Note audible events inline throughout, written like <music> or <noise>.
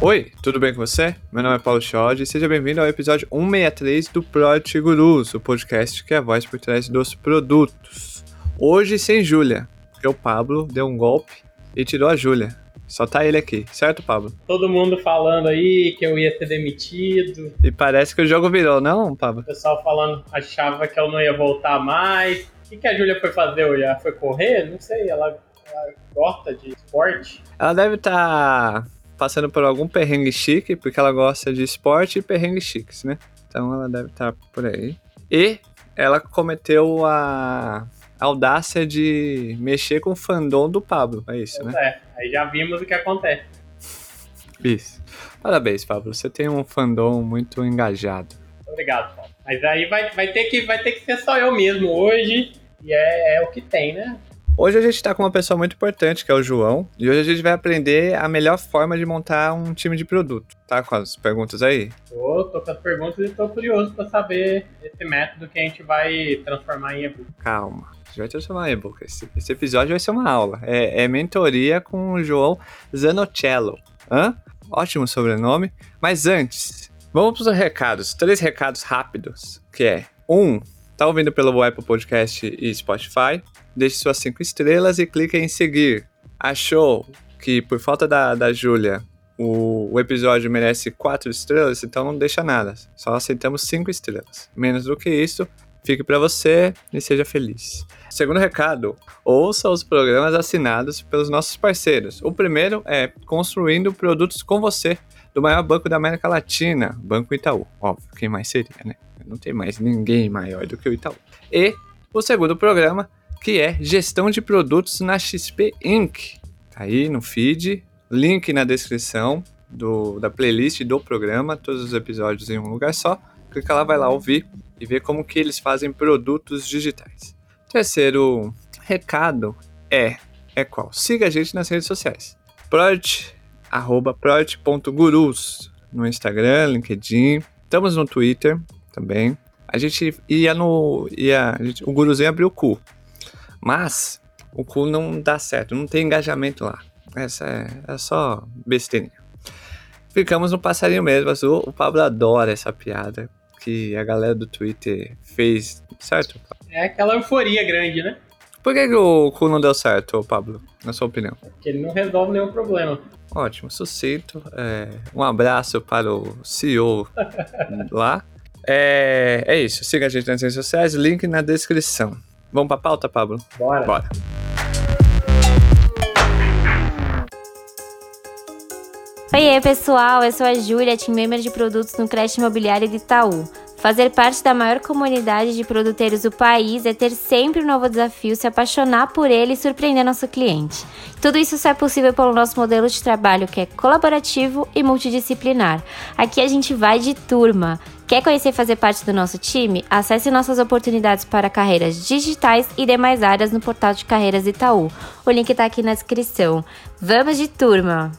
Oi, tudo bem com você? Meu nome é Paulo Schod e seja bem-vindo ao episódio 163 do Product Gurus, o podcast que é a voz por trás dos produtos. Hoje sem Júlia, porque o Pablo deu um golpe e tirou a Júlia. Só tá ele aqui, certo, Pablo? Todo mundo falando aí que eu ia ser demitido. E parece que o jogo virou, não, Pablo? O pessoal falando, achava que eu não ia voltar mais. O que, que a Júlia foi fazer hoje? Ela foi correr? Não sei, ela, ela gosta de esporte. Ela deve estar tá passando por algum perrengue chique, porque ela gosta de esporte e perrengue chiques, né? Então ela deve estar tá por aí. E ela cometeu a audácia de mexer com o fandom do Pablo, é isso, né? É, aí já vimos o que acontece. Isso. Parabéns, Pablo. Você tem um fandom muito engajado. Obrigado, Paulo. Mas aí vai, vai, ter, que, vai ter que ser só eu mesmo hoje. E é, é o que tem, né? Hoje a gente está com uma pessoa muito importante, que é o João, e hoje a gente vai aprender a melhor forma de montar um time de produto. Tá com as perguntas aí? Tô, tô com as perguntas e tô curioso para saber esse método que a gente vai transformar em e-book. Calma, a gente vai transformar em e-book. Esse, esse, episódio vai ser uma aula. É, é mentoria com o João Zanocello. Hã? Ótimo sobrenome. Mas antes, vamos para os recados. Três recados rápidos, que é... Um, tá ouvindo pelo Apple Podcast e Spotify? deixe suas cinco estrelas e clique em seguir. Achou que por falta da, da Júlia o, o, episódio merece quatro estrelas, então não deixa nada. Só aceitamos cinco estrelas. Menos do que isso, fique para você e seja feliz. Segundo recado, ouça os programas assinados pelos nossos parceiros. O primeiro é Construindo Produtos com Você, do maior banco da América Latina, Banco Itaú. Óbvio, quem mais seria, né? Não tem mais ninguém maior do que o Itaú. E o segundo programa que é gestão de produtos na XP Inc. Tá aí no feed, link na descrição do, da playlist do programa, todos os episódios em um lugar só. Clica lá, vai lá ouvir e ver como que eles fazem produtos digitais. Terceiro recado é, é qual? Siga a gente nas redes sociais. Prod, arroba prod.gurus no Instagram, LinkedIn. Estamos no Twitter também. A gente ia no. Ia, gente, o Guruzinho abriu o cu. Mas o cu não dá certo, não tem engajamento lá. Essa é, é só besteirinha. Ficamos no passarinho mesmo azul. O Pablo adora essa piada que a galera do Twitter fez, certo? É aquela euforia grande, né? Por que, que o cu não deu certo, Pablo, na sua opinião? Porque ele não resolve nenhum problema. Ótimo, sucinto. É, um abraço para o CEO <laughs> lá. É, é isso. Siga a gente nas redes sociais, link na descrição. Vamos pra pauta, Pablo? Bora. Bora. Oi, pessoal, eu sou a Júlia, team member de produtos no Creche Imobiliário de Itaú. Fazer parte da maior comunidade de produteiros do país é ter sempre um novo desafio, se apaixonar por ele e surpreender nosso cliente. Tudo isso só é possível pelo nosso modelo de trabalho que é colaborativo e multidisciplinar. Aqui a gente vai de turma. Quer conhecer e fazer parte do nosso time? Acesse nossas oportunidades para carreiras digitais e demais áreas no portal de carreiras Itaú. O link está aqui na descrição. Vamos de turma!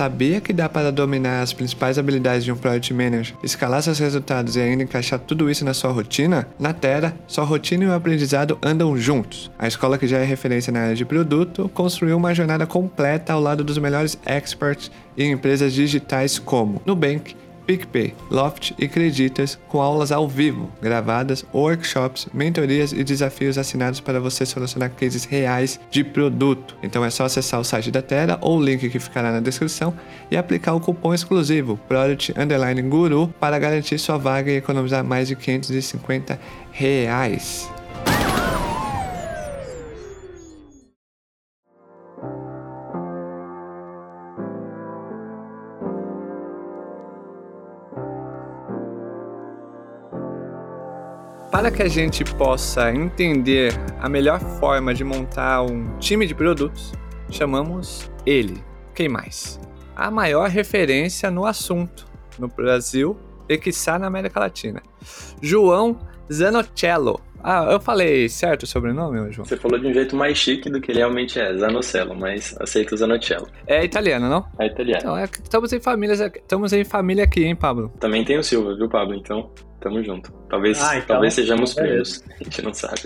Sabia que dá para dominar as principais habilidades de um Product Manager, escalar seus resultados e ainda encaixar tudo isso na sua rotina? Na Terra, sua rotina e o aprendizado andam juntos. A escola que já é referência na área de produto construiu uma jornada completa ao lado dos melhores experts em empresas digitais como Nubank, PicPay, Loft e Creditas, com aulas ao vivo, gravadas, workshops, mentorias e desafios assinados para você solucionar cases reais de produto. Então é só acessar o site da Terra ou o link que ficará na descrição e aplicar o cupom exclusivo Product Underline Guru para garantir sua vaga e economizar mais de 550 reais. Para que a gente possa entender a melhor forma de montar um time de produtos, chamamos ele, quem mais? A maior referência no assunto no Brasil e está na América Latina. João Zanocello. Ah, eu falei certo o sobrenome, João? Você falou de um jeito mais chique do que ele realmente é, Zanocello, mas aceito Zanocello. É italiano, não? É italiano. Então, é, estamos em famílias, estamos em família aqui, hein, Pablo? Também tem o Silva, viu, Pablo? Então, Tamo junto. Talvez, ah, então, talvez sejamos então primos. A gente não sabe.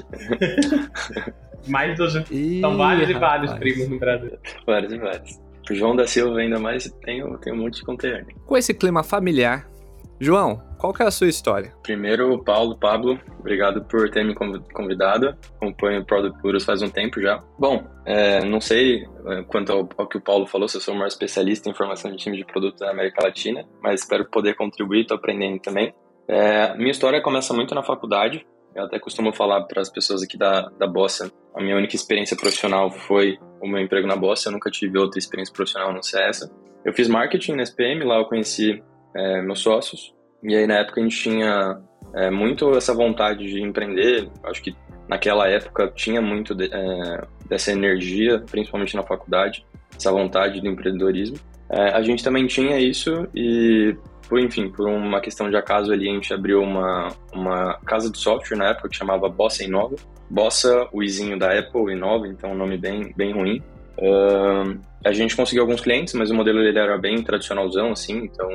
<laughs> Mais dos. Ih, São vários e rapaz. vários primos no Brasil. Vários e vários. O João da Silva ainda mais tem, tem um monte de conterrâneo. Com esse clima familiar, João, qual que é a sua história? Primeiro, Paulo, Pablo, obrigado por ter me conv- convidado. Acompanho o Product Puros faz um tempo já. Bom, é, não sei é, quanto ao, ao que o Paulo falou, se eu sou o maior especialista em formação de time de produto da América Latina, mas espero poder contribuir, estou aprendendo também. É, minha história começa muito na faculdade. Eu até costumo falar para as pessoas aqui da, da Bossa, a minha única experiência profissional foi o meu emprego na Bossa, eu nunca tive outra experiência profissional não ser essa. Eu fiz marketing na SPM, lá eu conheci é, meus sócios, e aí na época a gente tinha é, muito essa vontade de empreender. Acho que naquela época tinha muito de- é, dessa energia, principalmente na faculdade, essa vontade do empreendedorismo. É, a gente também tinha isso e, por enfim, por uma questão de acaso ali, a gente abriu uma, uma casa de software na época que chamava Bossa Inova. Bossa, o izinho da Apple, Inova, então um nome bem, bem ruim. Ahn, a gente conseguiu alguns clientes, mas o modelo ele era bem tradicionalzão, assim, então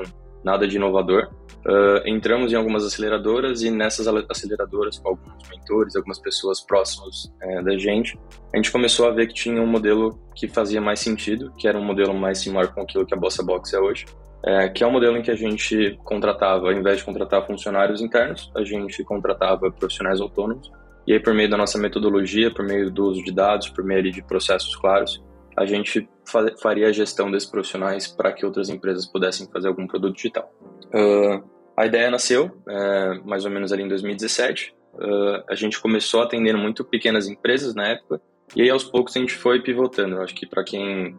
nada de inovador. Ah, entramos em algumas aceleradoras e nessas aceleradoras, com alguns mentores, algumas pessoas próximas eh, da gente, a gente começou a ver que tinha um modelo que fazia mais sentido, que era um modelo mais similar com aquilo que a Bossa Box é hoje, eh, que é um modelo em que a gente contratava, ao invés de contratar funcionários internos, a gente contratava profissionais autônomos, e aí por meio da nossa metodologia, por meio do uso de dados, por meio de processos claros, a gente fa- faria a gestão desses profissionais para que outras empresas pudessem fazer algum produto digital. Ah, a ideia nasceu eh, mais ou menos ali em 2017. Ah, a gente começou atendendo muito pequenas empresas na época e aí aos poucos a gente foi pivotando. Eu acho que para quem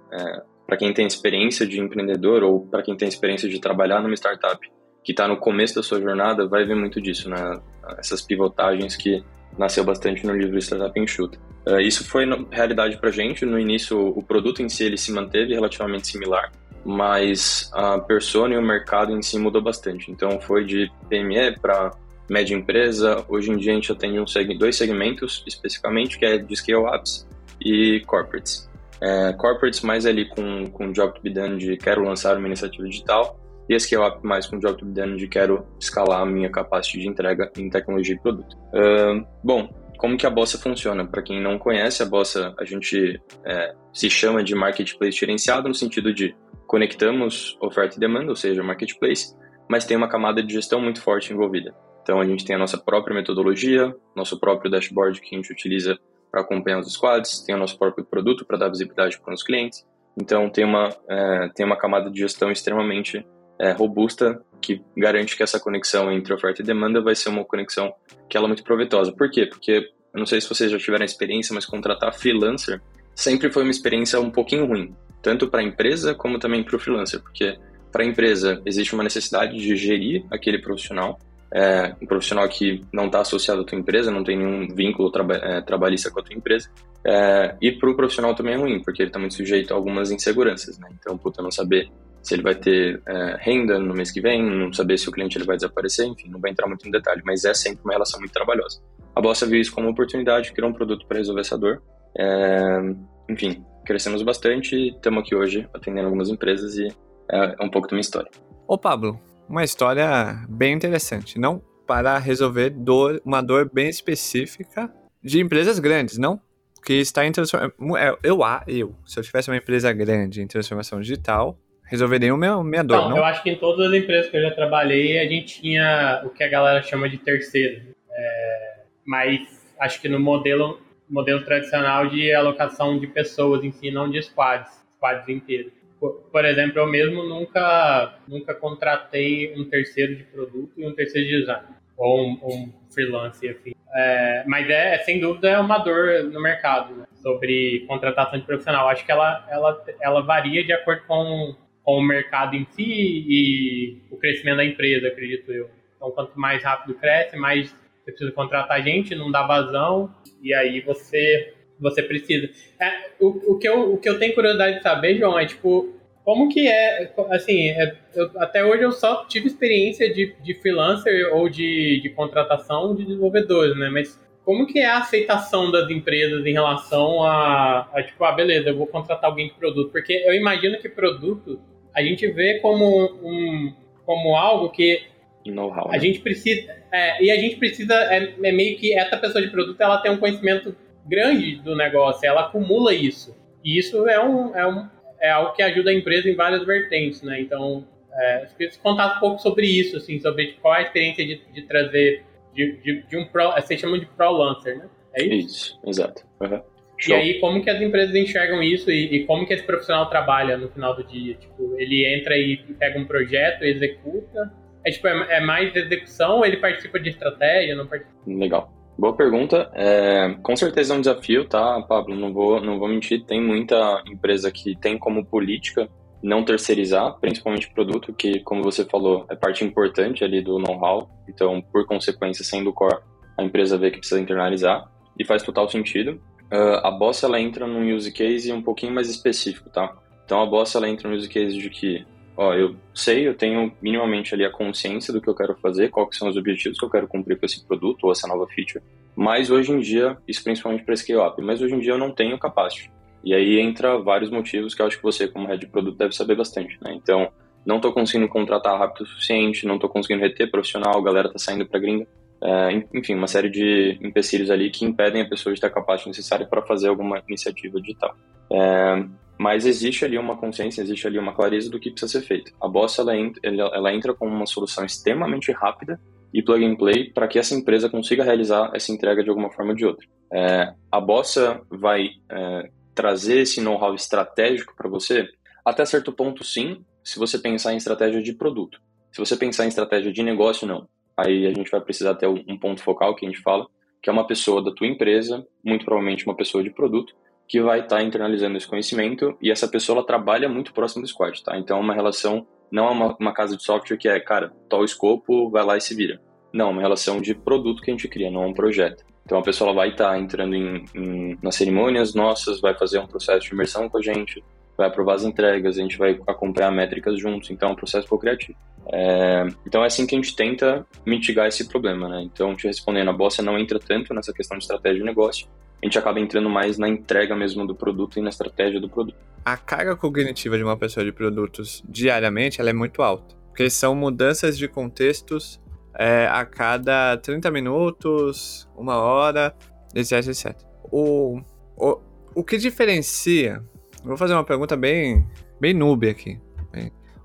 para quem tem experiência de empreendedor ou para quem tem experiência de trabalhar numa startup que está no começo da sua jornada vai ver muito disso, né? Essas pivotagens que nasceu bastante no livro Startup Enxuta. Uh, isso foi realidade para gente. No início, o produto em si ele se manteve relativamente similar, mas a persona e o mercado em si mudou bastante. Então, foi de PME para média empresa. Hoje em dia, a gente atende um seg dois segmentos especificamente, que é de scale-ups e corporates. É, corporates mais ali com, com job to be done de quero lançar uma iniciativa digital e a scale-up mais com job to be done de quero escalar a minha capacidade de entrega em tecnologia e produto. Uh, bom, como que a Bossa funciona? Para quem não conhece, a Bossa a gente é, se chama de marketplace gerenciado no sentido de conectamos oferta e demanda, ou seja, marketplace, mas tem uma camada de gestão muito forte envolvida. Então a gente tem a nossa própria metodologia, nosso próprio dashboard que a gente utiliza para acompanhar os squads, tem o nosso próprio produto para dar visibilidade para os clientes. Então tem uma é, tem uma camada de gestão extremamente é, robusta que garante que essa conexão entre oferta e demanda vai ser uma conexão que ela é muito proveitosa. Por quê? Porque eu não sei se vocês já tiveram experiência, mas contratar freelancer sempre foi uma experiência um pouquinho ruim, tanto para a empresa como também para o freelancer, porque para a empresa existe uma necessidade de gerir aquele profissional, é, um profissional que não está associado à tua empresa, não tem nenhum vínculo traba é, trabalhista com a tua empresa, é, e para o profissional também é ruim, porque ele está muito sujeito a algumas inseguranças, né? Então, puta, não saber se ele vai ter é, renda no mês que vem, não saber se o cliente ele vai desaparecer, enfim, não vai entrar muito em detalhe, mas é sempre uma relação muito trabalhosa. A Bossa viu isso como oportunidade, criou um produto para resolver essa dor. É, enfim, crescemos bastante e estamos aqui hoje atendendo algumas empresas e é, é um pouco da minha história. Ô Pablo, uma história bem interessante, não para resolver dor, uma dor bem específica de empresas grandes, não? Que está em transformação. Eu, eu, se eu tivesse uma empresa grande em transformação digital, resolveria o meu, minha dor, não, não? Eu acho que em todas as empresas que eu já trabalhei, a gente tinha o que a galera chama de terceiro. É, mas acho que no modelo, modelo tradicional de alocação de pessoas em si, não de squads, squads inteiros. Por, por exemplo, eu mesmo nunca, nunca contratei um terceiro de produto e um terceiro de design, ou um, um freelance, enfim. É, mas é, sem dúvida, é uma dor no mercado né, sobre contratação de profissional. Acho que ela, ela, ela varia de acordo com, com o mercado em si e o crescimento da empresa, acredito eu. Então, quanto mais rápido cresce, mais você precisa contratar gente, não dá vazão, e aí você, você precisa. É, o, o, que eu, o que eu tenho curiosidade de saber, João, é tipo, como que é, assim, é, eu, até hoje eu só tive experiência de, de freelancer ou de, de contratação de desenvolvedores, né, mas como que é a aceitação das empresas em relação a, a, tipo, ah, beleza, eu vou contratar alguém de produto, porque eu imagino que produto a gente vê como um, como algo que know-how. A gente precisa. É, e a gente precisa. É, é, meio que essa pessoa de produto ela tem um conhecimento grande do negócio, ela acumula isso. E isso é, um, é, um, é algo que ajuda a empresa em várias vertentes, né? Então, é, eu queria contar um pouco sobre isso, assim, sobre tipo, qual a experiência de, de trazer de, de, de um pro, vocês chamam de pro lancer, né? É isso? Isso, exato. Uhum. E aí, como que as empresas enxergam isso e, e, como que esse profissional trabalha no final do dia? Tipo, ele entra e pega um projeto, executa. É, tipo, é, é mais execução ou ele participa de estratégia? Não participa? Legal. Boa pergunta. É, com certeza é um desafio, tá, Pablo? Não vou, não vou mentir. Tem muita empresa que tem como política não terceirizar, principalmente produto, que, como você falou, é parte importante ali do know-how. Então, por consequência, sendo core, a empresa vê que precisa internalizar e faz total sentido. Uh, a Boss ela entra num use case um pouquinho mais específico, tá? Então a Boss ela entra no use case de que, ó, eu sei, eu tenho minimamente ali a consciência do que eu quero fazer, quais são os objetivos que eu quero cumprir com esse produto ou essa nova feature. Mas hoje em dia, isso principalmente para scale up, mas hoje em dia eu não tenho capacity. E aí entra vários motivos que eu acho que você, como head de produto, deve saber bastante, né? Então, não estou conseguindo contratar rápido o suficiente, não estou conseguindo reter profissional, a galera está saindo para gringa. É, enfim, uma série de empecilhos ali que impedem a pessoa de ter a capacidade necessária para fazer alguma iniciativa digital. É, mas existe ali uma consciência, existe ali uma clareza do que precisa ser feito. A Boss ela ela entra com uma solução extremamente rápida e plug and play para que essa empresa consiga realizar essa entrega de alguma forma ou de outra. É, a Bossa vai é, trazer esse know-how estratégico para você? Até certo ponto, sim, se você pensar em estratégia de produto. Se você pensar em estratégia de negócio, não. Aí a gente vai precisar ter um ponto focal que a gente fala, que é uma pessoa da tua empresa, muito provavelmente uma pessoa de produto, que vai estar tá internalizando esse conhecimento e essa pessoa ela trabalha muito próximo do squad, tá? Então é uma relação, não é uma, uma casa de software que é, cara, tal escopo, vai lá e se vira. Não, é uma relação de produto que a gente cria, não é um projeto. Então a pessoa vai estar tá entrando em, em, nas cerimônias nossas, vai fazer um processo de imersão com a gente, vai aprovar as entregas, a gente vai acompanhar métricas juntos, então é um processo co-criativo. É, então é assim que a gente tenta mitigar esse problema, né? Então, te respondendo, a Bossa não entra tanto nessa questão de estratégia de negócio, a gente acaba entrando mais na entrega mesmo do produto e na estratégia do produto. A carga cognitiva de uma pessoa de produtos diariamente ela é muito alta, porque são mudanças de contextos é, a cada 30 minutos, uma hora, etc, etc. O, o, o que diferencia... Vou fazer uma pergunta bem, bem noob aqui.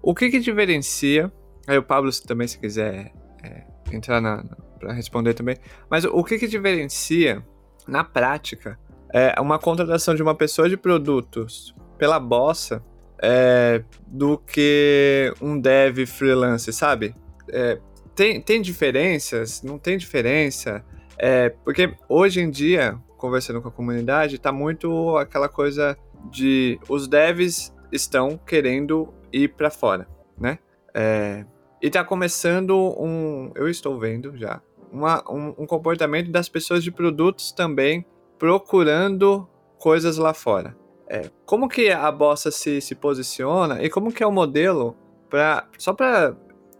O que, que diferencia... Aí o Pablo também, se quiser é, entrar na, para responder também. Mas o que, que diferencia, na prática, é uma contratação de uma pessoa de produtos pela bossa é, do que um dev freelance, sabe? É, tem, tem diferenças? Não tem diferença? É, porque hoje em dia, conversando com a comunidade, tá muito aquela coisa de os devs estão querendo ir para fora, né? É, e tá começando um, eu estou vendo já, uma, um, um, comportamento das pessoas de produtos também procurando coisas lá fora. É, como que a Bossa se, se posiciona e como que é o modelo para só para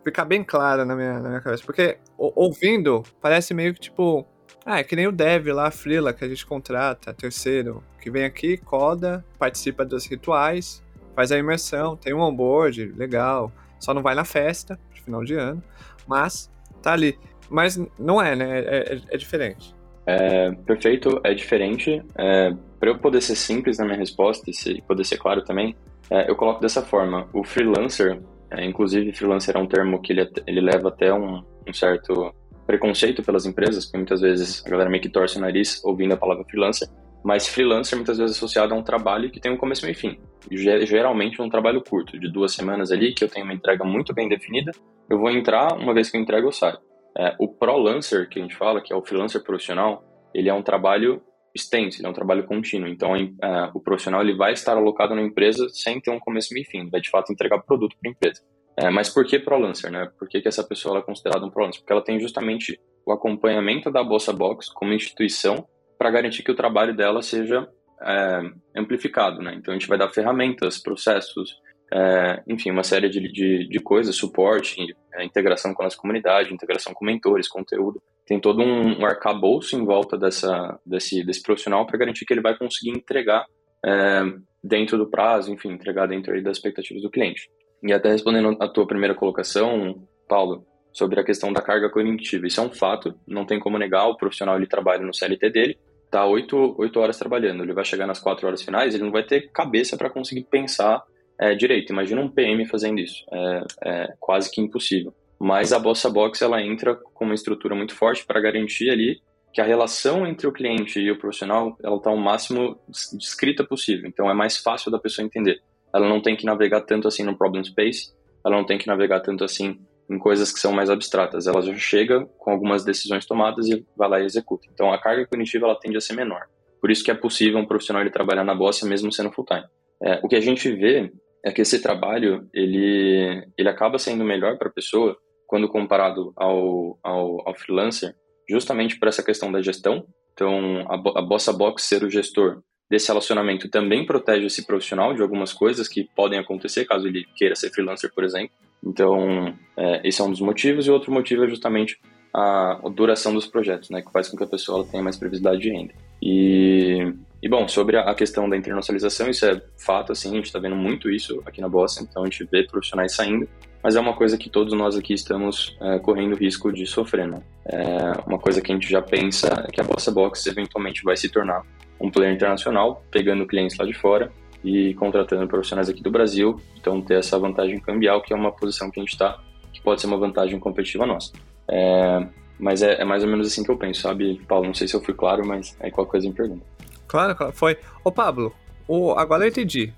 ficar bem clara na minha, na minha cabeça. Porque ouvindo, parece meio que tipo. Ah, é que nem o dev lá, a Freela, que a gente contrata, terceiro, que vem aqui, coda, participa dos rituais, faz a imersão, tem um onboard, legal. Só não vai na festa, de final de ano, mas tá ali. Mas não é, né? É, é, é diferente. É, perfeito, é diferente. É, Para eu poder ser simples na minha resposta e poder ser claro também, é, eu coloco dessa forma: o freelancer, é, inclusive, freelancer é um termo que ele, ele leva até um, um, certo preconceito pelas empresas, porque muitas vezes a galera meio que torce o nariz ouvindo a palavra freelancer, mas freelancer muitas vezes é associado a um trabalho que tem um começo, meio e fim. Geralmente um trabalho curto, de duas semanas ali, que eu tenho uma entrega muito bem definida, eu vou entrar, uma vez que eu entrego, eu saio. É, o pro-lancer, que a gente fala, que é o freelancer profissional, ele é um trabalho extenso, ele é um trabalho contínuo. Então, uh, o profissional ele vai estar alocado na empresa sem ter um começo, meio e fim. Vai, de fato, entregar produto para a empresa. É, mas por que ProLancer, né? Por que, que essa pessoa é considerada um ProLancer? Porque ela tem justamente o acompanhamento da Bolsa Box como instituição para garantir que o trabalho dela seja é, amplificado, né? Então, a gente vai dar ferramentas, processos, é, enfim, uma série de, de, de coisas, suporte, é, integração com a nossa comunidade, integração com mentores, conteúdo, tem todo um, um arcabouço em volta dessa, desse, desse profissional para garantir que ele vai conseguir entregar é, dentro do prazo, enfim, entregar dentro das expectativas do cliente. E até respondendo a tua primeira colocação, Paulo, sobre a questão da carga cognitiva, isso é um fato, não tem como negar, o profissional ele trabalha no CLT dele, tá 8, 8 horas trabalhando, ele vai chegar nas 4 horas finais, ele não vai ter cabeça para conseguir pensar é, direito. Imagina um PM fazendo isso, é, é, quase que impossível. Mas a Bossa Box ela entra com uma estrutura muito forte para garantir ali que a relação entre o cliente e o profissional ela está o máximo descrita possível. Então é mais fácil da pessoa entender. Ela não tem que navegar tanto assim no problem space, ela não tem que navegar tanto assim em coisas que são mais abstratas. Ela já chega com algumas decisões tomadas e vai lá e executa. Então a carga cognitiva ela tende a ser menor. Por isso que é possível um profissional ele trabalhar na Bossa mesmo sendo full time. É, o que a gente vê é que esse trabalho ele ele acaba sendo melhor para a pessoa quando comparado ao, ao, ao, freelancer, justamente por essa questão da gestão. Então a, a Bossa Box ser o gestor desse relacionamento também protege esse profissional de algumas coisas que podem acontecer caso ele queira ser freelancer, por exemplo. Então, é, esse é um dos motivos. E outro motivo é justamente a, a duração dos projetos, né, que faz com que a pessoa tenha mais previsibilidade de renda. E, e bom, sobre a questão da internacionalização, isso é fato, assim, a gente está vendo muito isso aqui na Bossa, então a gente vê profissionais saindo, mas é uma coisa que todos nós aqui estamos é, correndo risco de sofrer, né? É uma coisa que a gente já pensa é que a Bossa Box eventualmente vai se tornar um player internacional, pegando clientes lá de fora e contratando profissionais aqui do Brasil, então ter essa vantagem cambial, que é uma posição que a gente está, que pode ser uma vantagem competitiva nossa. É, mas é, é, mais ou menos assim que eu penso, sabe, Paulo? Não sei se eu fui claro, mas aí qualquer coisa me pergunta. Claro, claro, foi. Ô, Pablo, o, agora eu entendi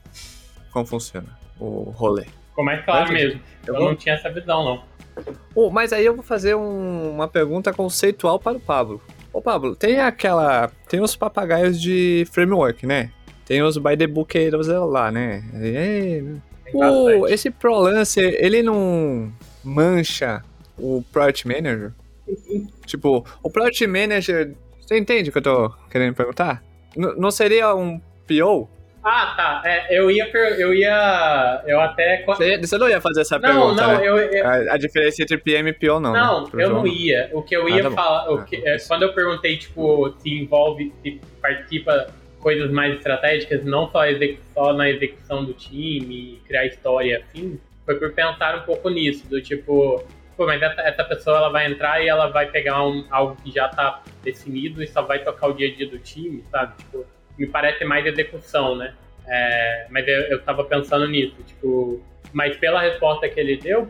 como funciona o rolê. Ficou mais claro mesmo. Eu, eu vou... não tinha essa visão, não. Oh, mas aí eu vou fazer um, uma pergunta conceitual para o Pablo. Ô Pablo, tem aquela. Tem os papagaios de framework, né? Tem os by the bookeiros lá, né? É, o, esse ProLancer, ele não mancha o Product Manager? tipo, o Product Manager. Você entende o que eu tô querendo perguntar? N não seria um PO? Ah, tá. É, eu ia. Eu ia. Eu até. Você, você não ia fazer essa não, pergunta. Não, né? eu, eu... A, a, diferença entre PM e PO não. Não, né? eu não ia. O que eu ia ah, tá falar. O que, é, quando eu perguntei, tipo, se envolve, se participa coisas mais estratégicas, não só, só na execução do time, criar história afim, foi por pensar um pouco nisso, do tipo, pô, mas essa, essa pessoa ela vai entrar e ela vai pegar um, algo que já tá definido e só vai tocar o dia a dia do time, sabe? Tipo, me parece mais execução, né? É, mas eu, eu tava pensando nisso, tipo, mas pela resposta que ele deu,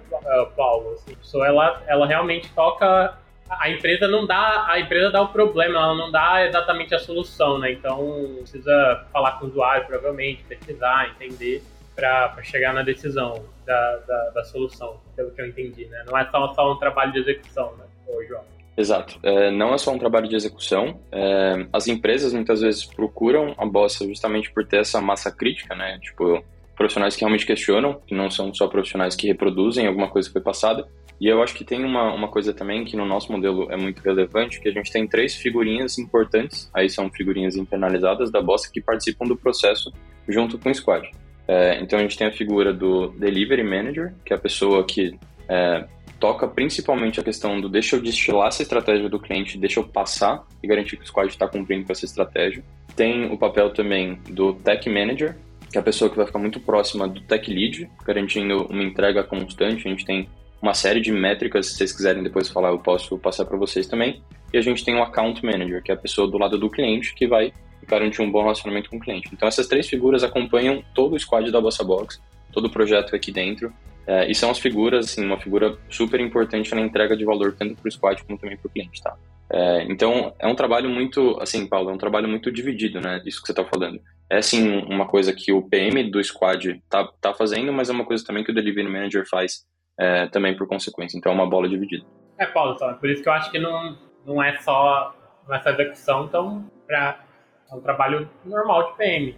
Paulo, assim, a pessoa ela, ela realmente toca. A empresa não dá, a empresa dá o problema, ela não dá exatamente a solução, né? Então precisa falar com o usuário, provavelmente, pesquisar, entender para chegar na decisão da, da, da, solução, pelo que eu entendi, né? Não é só, só um trabalho de execução, né, Ô, João? Exato. É, não é só um trabalho de execução. É, as empresas muitas vezes procuram a Bossa justamente por ter essa massa crítica, né? Tipo, profissionais que realmente questionam, que não são só profissionais que reproduzem alguma coisa que foi passada. E eu acho que tem uma, uma coisa também que no nosso modelo é muito relevante, que a gente tem três figurinhas importantes, aí são figurinhas internalizadas da Bossa que participam do processo junto com o squad. É, então a gente tem a figura do Delivery Manager, que é a pessoa que é, toca principalmente a questão do deixa eu destilar essa estratégia do cliente, deixa eu passar e garantir que o squad está cumprindo com essa estratégia. Tem o papel também do Tech Manager, que é a pessoa que vai ficar muito próxima do Tech Lead, garantindo uma entrega constante. A gente tem uma série de métricas, se vocês quiserem depois falar, eu posso passar para vocês também. E a gente tem o Account Manager, que é a pessoa do lado do cliente que vai garantir um bom relacionamento com o cliente. Então essas três figuras acompanham todo o squad da Bossa Box, todo o projeto aqui dentro é, e são as figuras, assim, uma figura super importante na entrega de valor tanto para o squad como também para o cliente, tá? É, então, é um trabalho muito, assim, Paulo, é um trabalho muito dividido, né? Isso que você está falando. É, sim, uma coisa que o PM do squad tá, tá fazendo, mas é uma coisa também que o Delivery Manager faz é, também por consequência. Então, é uma bola dividida. É, Paulo, então, por isso que eu acho que não, não é só nessa execução, então, pra, é um trabalho normal de PM.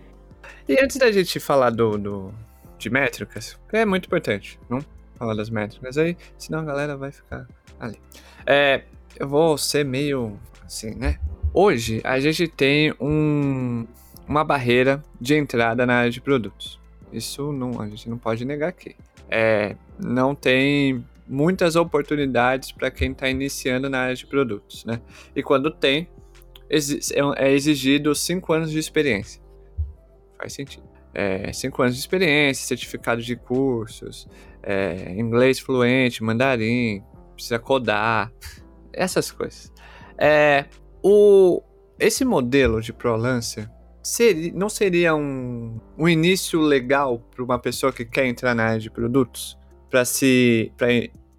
E antes da gente falar do, do de métricas, é muito importante, não? Falar das métricas aí, senão a galera vai ficar ali. É, eu vou ser meio assim, né? Hoje a gente tem um, uma barreira de entrada na área de produtos. Isso não, a gente não pode negar aqui. É, não tem muitas oportunidades para quem está iniciando na área de produtos, né? E quando tem, é, é exigido 5 anos de experiência. Faz sentido é, cinco anos de experiência, certificado de cursos, é, inglês fluente, mandarim, precisa codar, essas coisas. É, o, esse modelo de ProLancer seria, não seria um, um início legal para uma pessoa que quer entrar na área de produtos? Para se pra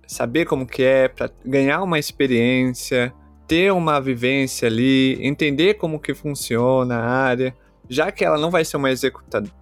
saber como que é, para ganhar uma experiência, ter uma vivência ali, entender como que funciona a área, já que ela não vai ser uma executadora,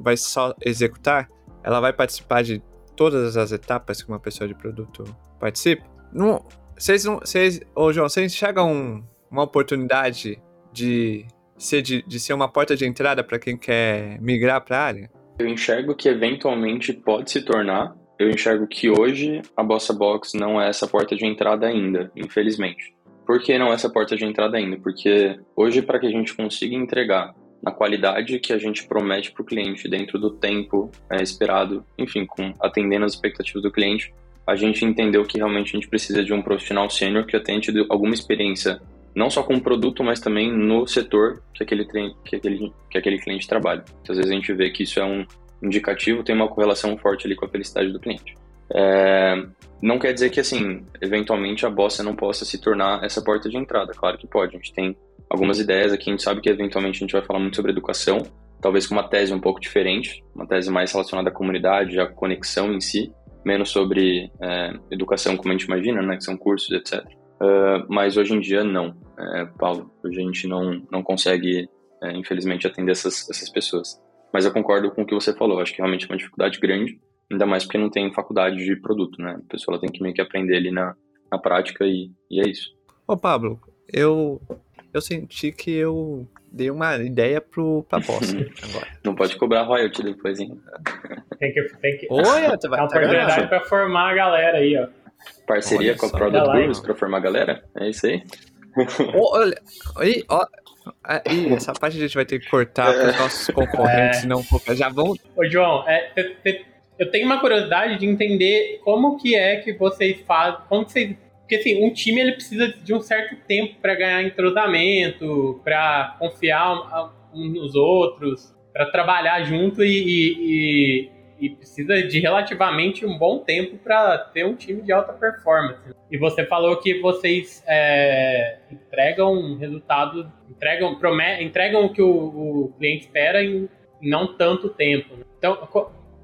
vai só executar, ela vai participar de todas as etapas que uma pessoa de produto participa. Não, vocês não, vocês, ô João, vocês enxergam um, uma oportunidade de ser, de, de ser uma porta de entrada para quem quer migrar para a área? Eu enxergo que eventualmente pode se tornar. Eu enxergo que hoje a Bossa Box não é essa porta de entrada ainda, infelizmente. Por que não é essa porta de entrada ainda? Porque hoje, para que a gente consiga entregar na qualidade que a gente promete para o cliente, dentro do tempo é, esperado, enfim, com, atendendo as expectativas do cliente, a gente entendeu que realmente a gente precisa de um profissional sênior que tenha tido alguma experiência não só com o produto, mas também no setor que aquele, que aquele, que aquele cliente trabalha. Então, às vezes a gente vê que isso é um indicativo, tem uma correlação forte ali com a felicidade do cliente. É, não quer dizer que, assim, eventualmente a Bossa não possa se tornar essa porta de entrada. Claro que pode. A gente tem algumas ideias aqui, a gente sabe que eventualmente a gente vai falar muito sobre educação, talvez com uma tese um pouco diferente, uma tese mais relacionada à comunidade, à conexão em si, menos sobre é, educação como a gente imagina, né, que são cursos, etc. Uh, mas hoje em dia não, é, Paulo. Hoje a gente não, não consegue, é, infelizmente, atender essas, essas pessoas. Mas eu concordo com o que você falou. Acho que realmente é uma dificuldade grande, ainda mais porque não tem faculdade de produto, né? A pessoa tem que meio que aprender ali na, na prática e, e é isso. Ô, Pablo, eu, eu senti que eu dei uma ideia pro, pra boss <laughs> agora. Não pode cobrar royalty depois, hein? Tem que. Tem que... Oi, tu vai é uma oportunidade pra formar a galera aí, ó. Parceria Olha com a Product Gurus pra formar a galera? É isso aí? Olha, aí, ó, aí, essa parte a gente vai ter que cortar para os nossos concorrentes, é. não já vão. Ô, João, é, eu tenho uma curiosidade de entender como que é que vocês fazem, como que vocês porque assim, um time ele precisa de um certo tempo para ganhar entrosamento, para confiar uns nos outros, para trabalhar junto e, e, e, precisa de relativamente um bom tempo para ter um time de alta performance. E você falou que vocês é, entregam resultados, entregam, entregam o que o, o cliente espera em, não tanto tempo. Então,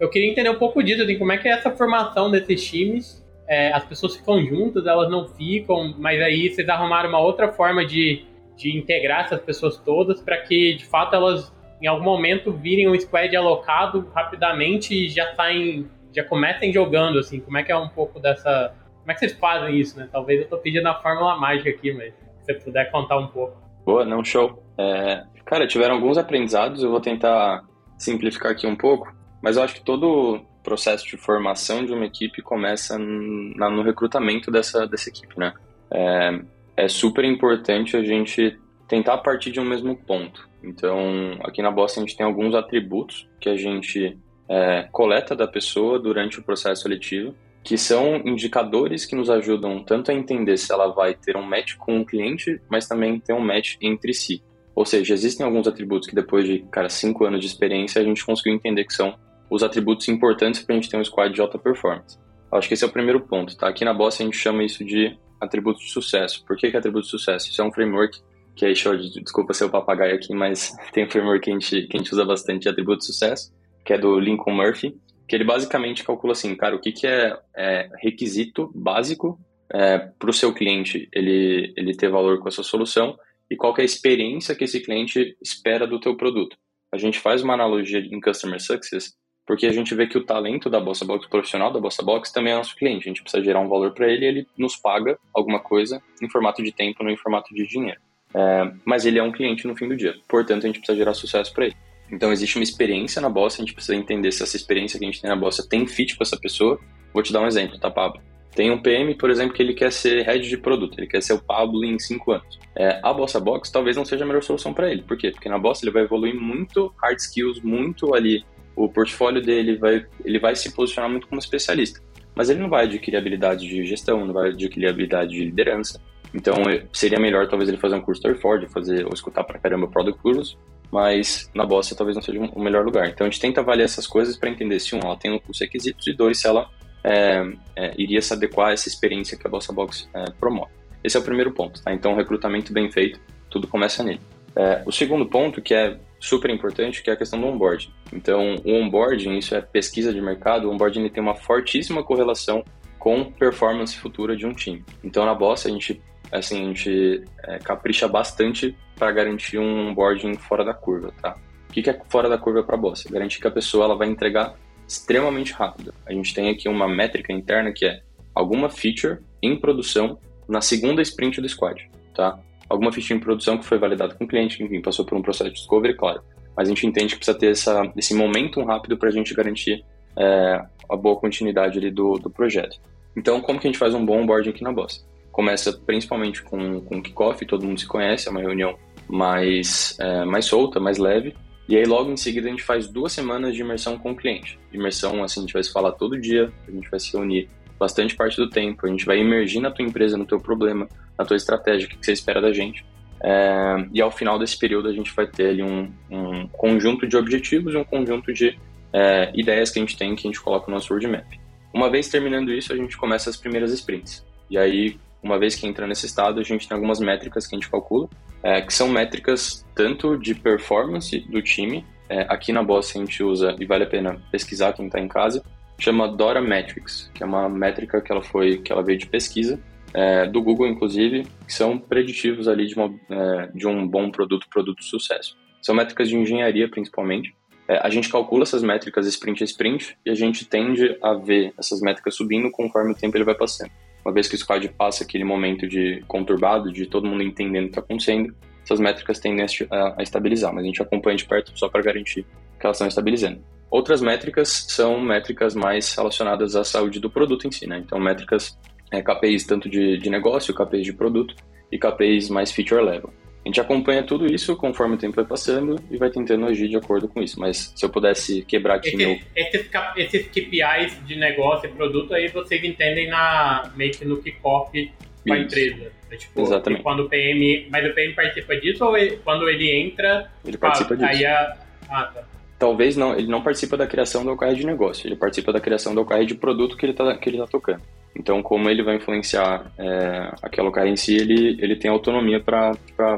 eu queria entender um pouco disso, assim, como é que é essa formação desses times é, as pessoas ficam juntas, elas não ficam, mas aí vocês arrumaram uma outra forma de, de integrar essas pessoas todas para que, de fato, elas em algum momento virem um squad alocado rapidamente e já saem, já comecem jogando, assim. Como é que é um pouco dessa... Como é que vocês fazem isso, né? Talvez eu tô pedindo a fórmula mágica aqui, mas se você puder contar um pouco. Boa, não, show. É, cara, tiveram alguns aprendizados, eu vou tentar simplificar aqui um pouco, mas eu acho que todo processo de formação de uma equipe começa na, no recrutamento dessa, dessa equipe, né? É, é super importante a gente tentar partir de um mesmo ponto. Então, aqui na Bossa a gente tem alguns atributos que a gente é, coleta da pessoa durante o processo seletivo, que são indicadores que nos ajudam tanto a entender se ela vai ter um match com o cliente, mas também ter um match entre si. Ou seja, existem alguns atributos que depois de, cara, cinco anos de experiência, a gente conseguiu entender que são os atributos importantes para a gente ter um squad de alta performance. Acho que esse é o primeiro ponto, tá? Aqui na Boss a gente chama isso de atributos de sucesso. Por que, que é atributo de sucesso? Isso é um framework que aí, show, desculpa ser o papagaio aqui, mas <laughs> tem um framework que a gente, que a gente usa bastante de atributo de sucesso, que é do Lincoln Murphy, que ele basicamente calcula assim, cara, o que, que é, é requisito básico é, para o seu cliente ele, ele ter valor com a sua solução e qual é a experiência que esse cliente espera do teu produto. A gente faz uma analogia em Customer Success porque a gente vê que o talento da Bossa Box, o profissional da Bossa Box, também é nosso cliente. A gente precisa gerar um valor para ele e ele nos paga alguma coisa em formato de tempo, não em formato de dinheiro. É, mas ele é um cliente no fim do dia, portanto a gente precisa gerar sucesso para ele. Então existe uma experiência na Bossa, a gente precisa entender se essa experiência que a gente tem na Bossa tem fit com essa pessoa. Vou te dar um exemplo, tá, Pablo? Tem um PM, por exemplo, que ele quer ser head de produto, ele quer ser o Pablo em 5 anos. É, a Bossa Box talvez não seja a melhor solução para ele. Por quê? Porque na Bossa ele vai evoluir muito hard skills, muito ali o portfólio dele vai, ele vai se posicionar muito como especialista. Mas ele não vai adquirir habilidade de gestão, não vai adquirir habilidade de liderança. Então, é, seria melhor talvez ele fazer um curso da Ford, fazer ou escutar pra caramba Product Gurus, mas na Bossa talvez não seja o melhor lugar. Então, a gente tenta avaliar essas coisas para entender se um, ela tem os requisitos e dois, se ela é, é, iria se adequar a essa experiência que a Bossa Box é, promove. Esse é o primeiro ponto, tá? Então, recrutamento bem feito Tudo começa nele. É, o segundo ponto, que é super importante, que é a questão do onboarding. Então, o onboarding, isso é pesquisa de mercado, o onboarding tem uma fortíssima correlação com performance futura de um time. Então, na Bossa, a gente, assim, a gente é, capricha bastante para garantir um onboarding fora da curva, tá? O que, é fora da curva para a Bossa? Garantir que a pessoa ela vai entregar extremamente rápido. A gente tem aqui uma métrica interna que é alguma feature em produção na segunda sprint do squad, tá? Alguma ficha em produção que foi validada com o cliente, enfim, passou por um processo de discovery, claro. Mas a gente entende que precisa ter essa, esse momento rápido para a gente garantir é, a boa continuidade ali do, do projeto. Então, como que a gente faz um bom onboarding aqui na Boss? Começa principalmente com, com o kickoff, todo mundo se conhece, é uma reunião mais, é, mais solta, mais leve. E aí, logo em seguida, a gente faz duas semanas de imersão com o cliente. Imersão, assim, a gente vai se falar todo dia, a gente vai se reunir bastante parte do tempo, a gente vai emergir na tua empresa, no teu problema, na tua estratégia, o que você espera da gente. É, e ao final desse período a gente vai ter ali um, um conjunto de objetivos e um conjunto de é, ideias que a gente tem que a gente coloca no nosso roadmap. Uma vez terminando isso, a gente começa as primeiras sprints. E aí, uma vez que entra nesse estado, a gente tem algumas métricas que a gente calcula, é, que são métricas tanto de performance do time, é, aqui na Boss a gente usa, e vale a pena pesquisar quem está em casa, chama Dora Metrics, que é uma métrica que ela foi, que ela veio de pesquisa, é, do Google, inclusive, que são preditivos ali de, uma, é, de um bom produto, produto de sucesso. São métricas de engenharia, principalmente. É, a gente calcula essas métricas sprint a sprint e a gente tende a ver essas métricas subindo conforme o tempo ele vai passando. Uma vez que o squad passa aquele momento de conturbado, de todo mundo entendendo o que está acontecendo, essas métricas tendem a, a, estabilizar, mas a gente acompanha de perto só para garantir que elas estão estabilizando. Outras métricas são métricas mais relacionadas à saúde do produto em si, né? Então, métricas é, KPIs tanto de, de negócio, KPIs de produto e KPIs mais feature level. A gente acompanha tudo isso conforme o tempo vai passando e vai tentando agir de acordo com isso. Mas se eu pudesse quebrar aqui Esse, meu... Esses, esses KPIs de negócio e produto aí vocês entendem na, meio que no kickoff com a empresa. É, tipo, Exatamente. Quando o PM... Mas o PM participa disso ou ele, quando ele entra... Ele participa disso. Aí a, ah, tá. Talvez não, ele não participa da criação da OKR de negócio, ele participa da criação da OKR de produto que ele está que ele tá tocando. Então, como ele vai influenciar é, aquela OKR em si, ele, ele tem autonomia para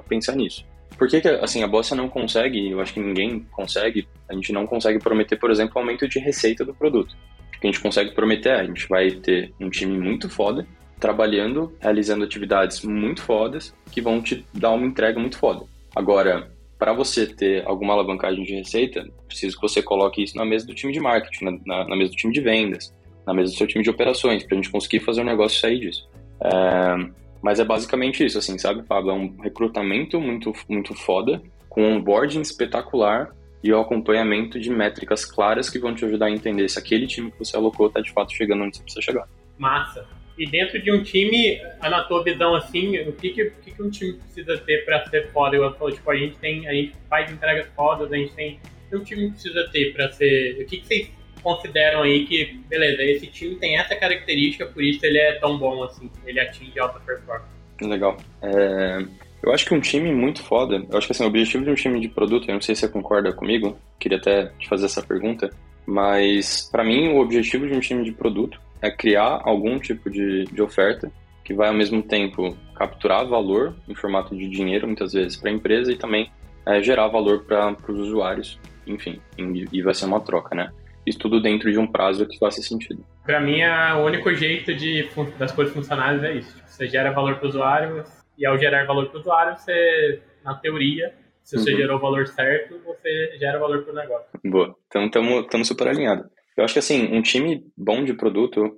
pensar nisso. Por que, que assim, a Bossa não consegue, eu acho que ninguém consegue, a gente não consegue prometer, por exemplo, aumento de receita do produto. O que a gente consegue prometer é, a gente vai ter um time muito foda, trabalhando, realizando atividades muito fodas, que vão te dar uma entrega muito foda. Agora, para você ter alguma alavancagem de receita, preciso que você coloque isso na mesa do time de marketing, na, na, na mesa do time de vendas, na mesa do seu time de operações, para a gente conseguir fazer o negócio sair disso. É, mas é basicamente isso, assim, sabe, Pablo? É um recrutamento muito, muito foda, com um onboarding espetacular e o acompanhamento de métricas claras que vão te ajudar a entender se aquele time que você alocou está de fato chegando onde você precisa chegar. Massa. E dentro de um time, na tua visão, assim, o que, que, que, que um time precisa ter para ser foda? Eu falo, tipo, a gente tem, a gente faz entregas fodas, a gente tem. O um time precisa ter para ser. O que, que vocês consideram aí que, beleza, esse time tem essa característica, por isso ele é tão bom assim, ele atinge alta performance. Legal. É, eu acho que um time muito foda, eu acho que assim, o objetivo de um time de produto, eu não sei se você concorda comigo, queria até te fazer essa pergunta, mas para mim o objetivo de um time de produto é criar algum tipo de, de oferta que vai ao mesmo tempo capturar valor em formato de dinheiro, muitas vezes, para a empresa e também é, gerar valor para os usuários, enfim, e vai ser uma troca, né? Isso tudo dentro de um prazo que faça sentido. Para mim, o único jeito de, das coisas funcionarem é isso. Tipo, você gera valor para o usuário e ao gerar valor para o usuário, você, na teoria, se você uhum. gerou o valor certo, você gera valor para o negócio. Boa. Então, estamos super alinhados. Eu acho que, assim, um time bom de produto,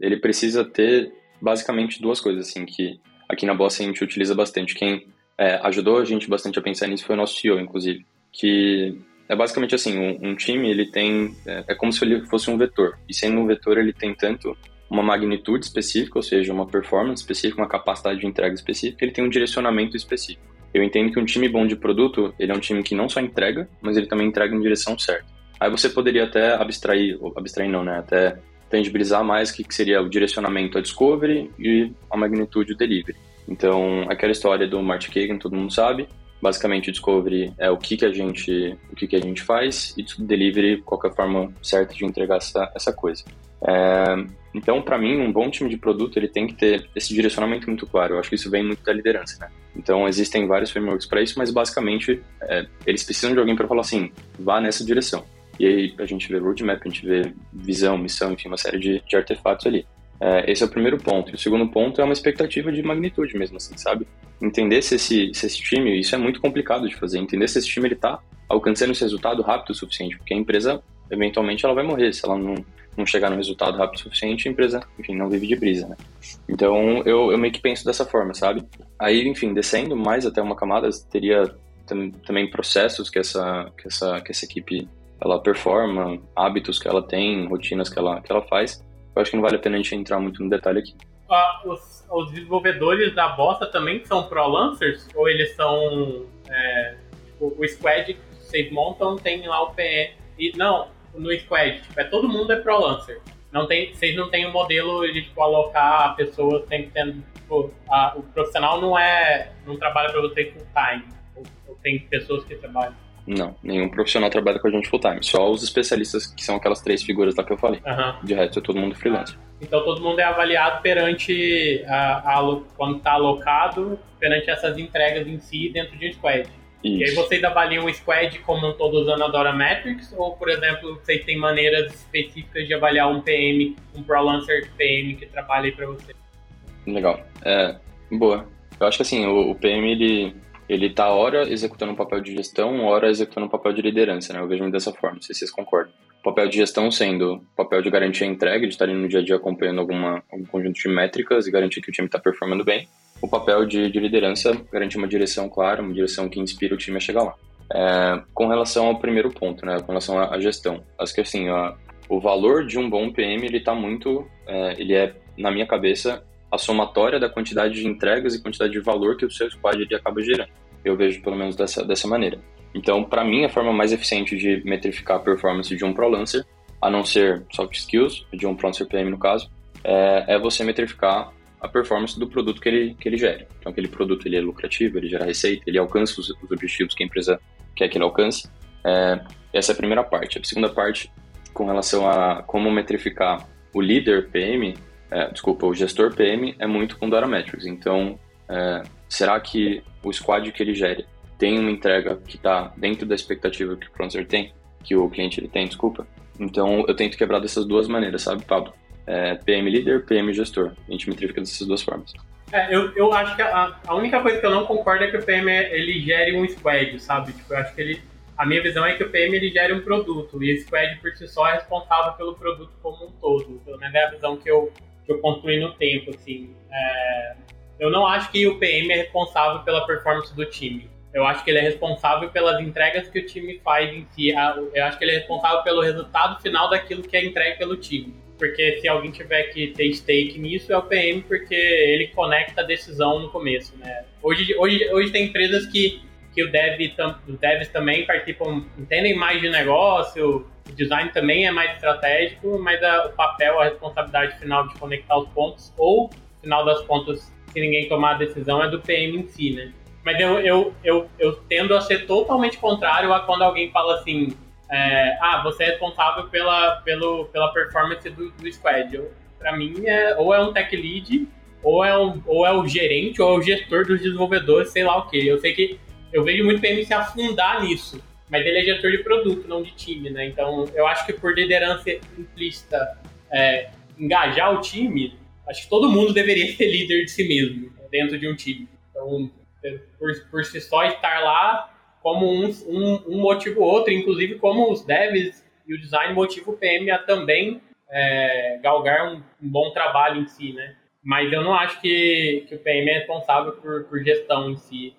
ele, precisa ter basicamente duas coisas, assim, que aqui na Bossa a gente utiliza bastante. Quem é, ajudou a gente bastante a pensar nisso foi o nosso CEO, inclusive, que é basicamente assim, um, um time ele tem é, é, como se ele fosse um vetor. E sendo um vetor ele tem tanto uma magnitude específica, ou seja, uma performance específica, uma capacidade de entrega específica, ele tem um direcionamento específico. Eu entendo que um time bom de produto, ele é um time que não só entrega, mas ele também entrega em direção certa. Aí você poderia até abstrair, abstrair não, né, até tangibilizar mais o que, seria o direcionamento a discovery e a magnitude o delivery. Então, aquela história do Martin Kagan, todo mundo sabe, Basicamente, o discovery é o que, que a gente o que, que a gente faz e delivery qual é forma certa de entregar essa, essa coisa. É, então, para mim, um bom time de produto ele tem que ter esse direcionamento muito claro. Eu acho que isso vem muito da liderança, né? Então, existem vários frameworks para isso, mas basicamente é, eles precisam de alguém para falar assim, vá nessa direção. E aí a gente vê roadmap, a gente vê visão, missão, enfim, uma série de, de artefatos ali. É, esse é o primeiro ponto. E o segundo ponto é uma expectativa de magnitude mesmo, assim, sabe? Entender se esse, se esse time, isso é muito complicado de fazer, entender se esse time ele tá alcançando esse resultado rápido o suficiente, porque a empresa, eventualmente, ela vai morrer se ela não não chegar no resultado rápido o suficiente, a empresa, enfim, não vive de brisa, né? Então, eu, eu meio que penso dessa forma, sabe? Aí, enfim, descendo mais até uma camada, teria também processos que essa, que essa, que essa equipe ela performa, hábitos que ela tem, rotinas que ela, que ela faz. Eu acho que não vale a pena a gente entrar muito no detalhe aqui. Ah, os, os, desenvolvedores da Bossa também são pro-lancers? Ou eles são... É, tipo, o squad que vocês montam tem lá o PE... E, não, no squad. Tipo, é, todo mundo é pro lancer. Não tem, vocês não têm um modelo de tipo, alocar a pessoa tem que ter. Tipo, a, o profissional não é. não trabalha para você full time. Ou, ou, tem pessoas que trabalham. Não, nenhum profissional trabalha com a gente full time. Só os especialistas, que são aquelas três figuras lá que eu falei. Uhum. De resto, é todo mundo freelancer. Então todo mundo é avaliado perante a, a quando está alocado, perante essas entregas em si dentro de um squad. Isso. E aí vocês avaliam o squad como um todo usando a Dora Metrics, ou, por exemplo, vocês têm maneiras específicas de avaliar um PM, um Pro Lancer PM que trabalha aí para você? Legal. É, boa. Eu acho que assim, o, o PM, ele, ele tá hora executando um papel de gestão, hora executando um papel de liderança, né? Eu vejo dessa forma, não sei se vocês concordam. O papel de gestão sendo o papel de garantir a entrega, de estar ali no dia a dia acompanhando alguma, algum conjunto de métricas e garantir que o time está performando bem o papel de, de, liderança, garantir uma direção clara, uma direção que inspira o time a chegar lá. É, com relação ao primeiro ponto, né, com relação à, gestão, acho que assim, o valor de um bom PM, ele está muito, é, ele é, na minha cabeça, a somatória da quantidade de entregas e quantidade de valor que o seu squad ele acaba gerando. Eu vejo pelo menos dessa, dessa maneira. Então, para mim, a forma mais eficiente de metrificar a performance de um Pro Lancer, a não ser soft skills, de um Pro Lancer PM no caso, é, é você metrificar a performance do produto que ele, que ele gera. Então, aquele produto ele é lucrativo, ele gera receita, ele alcança os, os objetivos que a empresa quer que ele alcance. É, essa é a primeira parte. A segunda parte, com relação a como metrificar o líder PM, é, desculpa, o gestor PM, é muito com Dora Metrics. Então, é, será que o squad que ele gere tem uma entrega que está dentro da expectativa que o Proncer tem, que o cliente ele tem, desculpa? Então, eu tento quebrar dessas duas maneiras, sabe, Pablo? é, PM líder, PM gestor. A gente metrifica dessas duas formas. É, eu, eu acho que a, a única coisa que eu não concordo é que o PM ele gere um squad, sabe? Tipo, eu acho que ele. A minha visão é que o PM ele gere um produto e o squad por si só é responsável pelo produto como um todo. Pelo menos é a visão que eu, que eu construí no tempo, assim. É, eu não acho que o PM é responsável pela performance do time. Eu acho que ele é responsável pelas entregas que o time faz em si. Eu acho que ele é responsável pelo resultado final daquilo que é entregue pelo time porque se alguém tiver que ter stake nisso é o PM, porque ele conecta a decisão no começo, né? Hoje, hoje, hoje tem empresas que, que o dev, os devs também participam, entendem mais de negócio, o design também é mais estratégico, mas a, o papel, a responsabilidade final de conectar os pontos, ou, final das contas, se ninguém tomar a decisão, é do PM em si, né? Mas eu, eu, eu, eu tendo a ser totalmente contrário a quando alguém fala assim, é, ah, você é responsável pela, pelo, pela performance do, do squad. Para mim, é, ou é um tech lead, ou é, um, ou é o gerente, ou é o gestor dos desenvolvedores, sei lá o que. Eu sei que eu vejo muito PM se afundar nisso, mas ele é gestor de produto, não de time, né? Então, eu acho que por liderança implícita, é, engajar o time, acho que todo mundo deveria ser líder de si mesmo, dentro de um time. Então, por, por si só estar lá, como um, um, um motivo ou outro, inclusive como os devs e o design motiva o PM a também é, galgar um, um, bom trabalho em si, né? Mas eu não acho que, que o PM é responsável por, por gestão em si.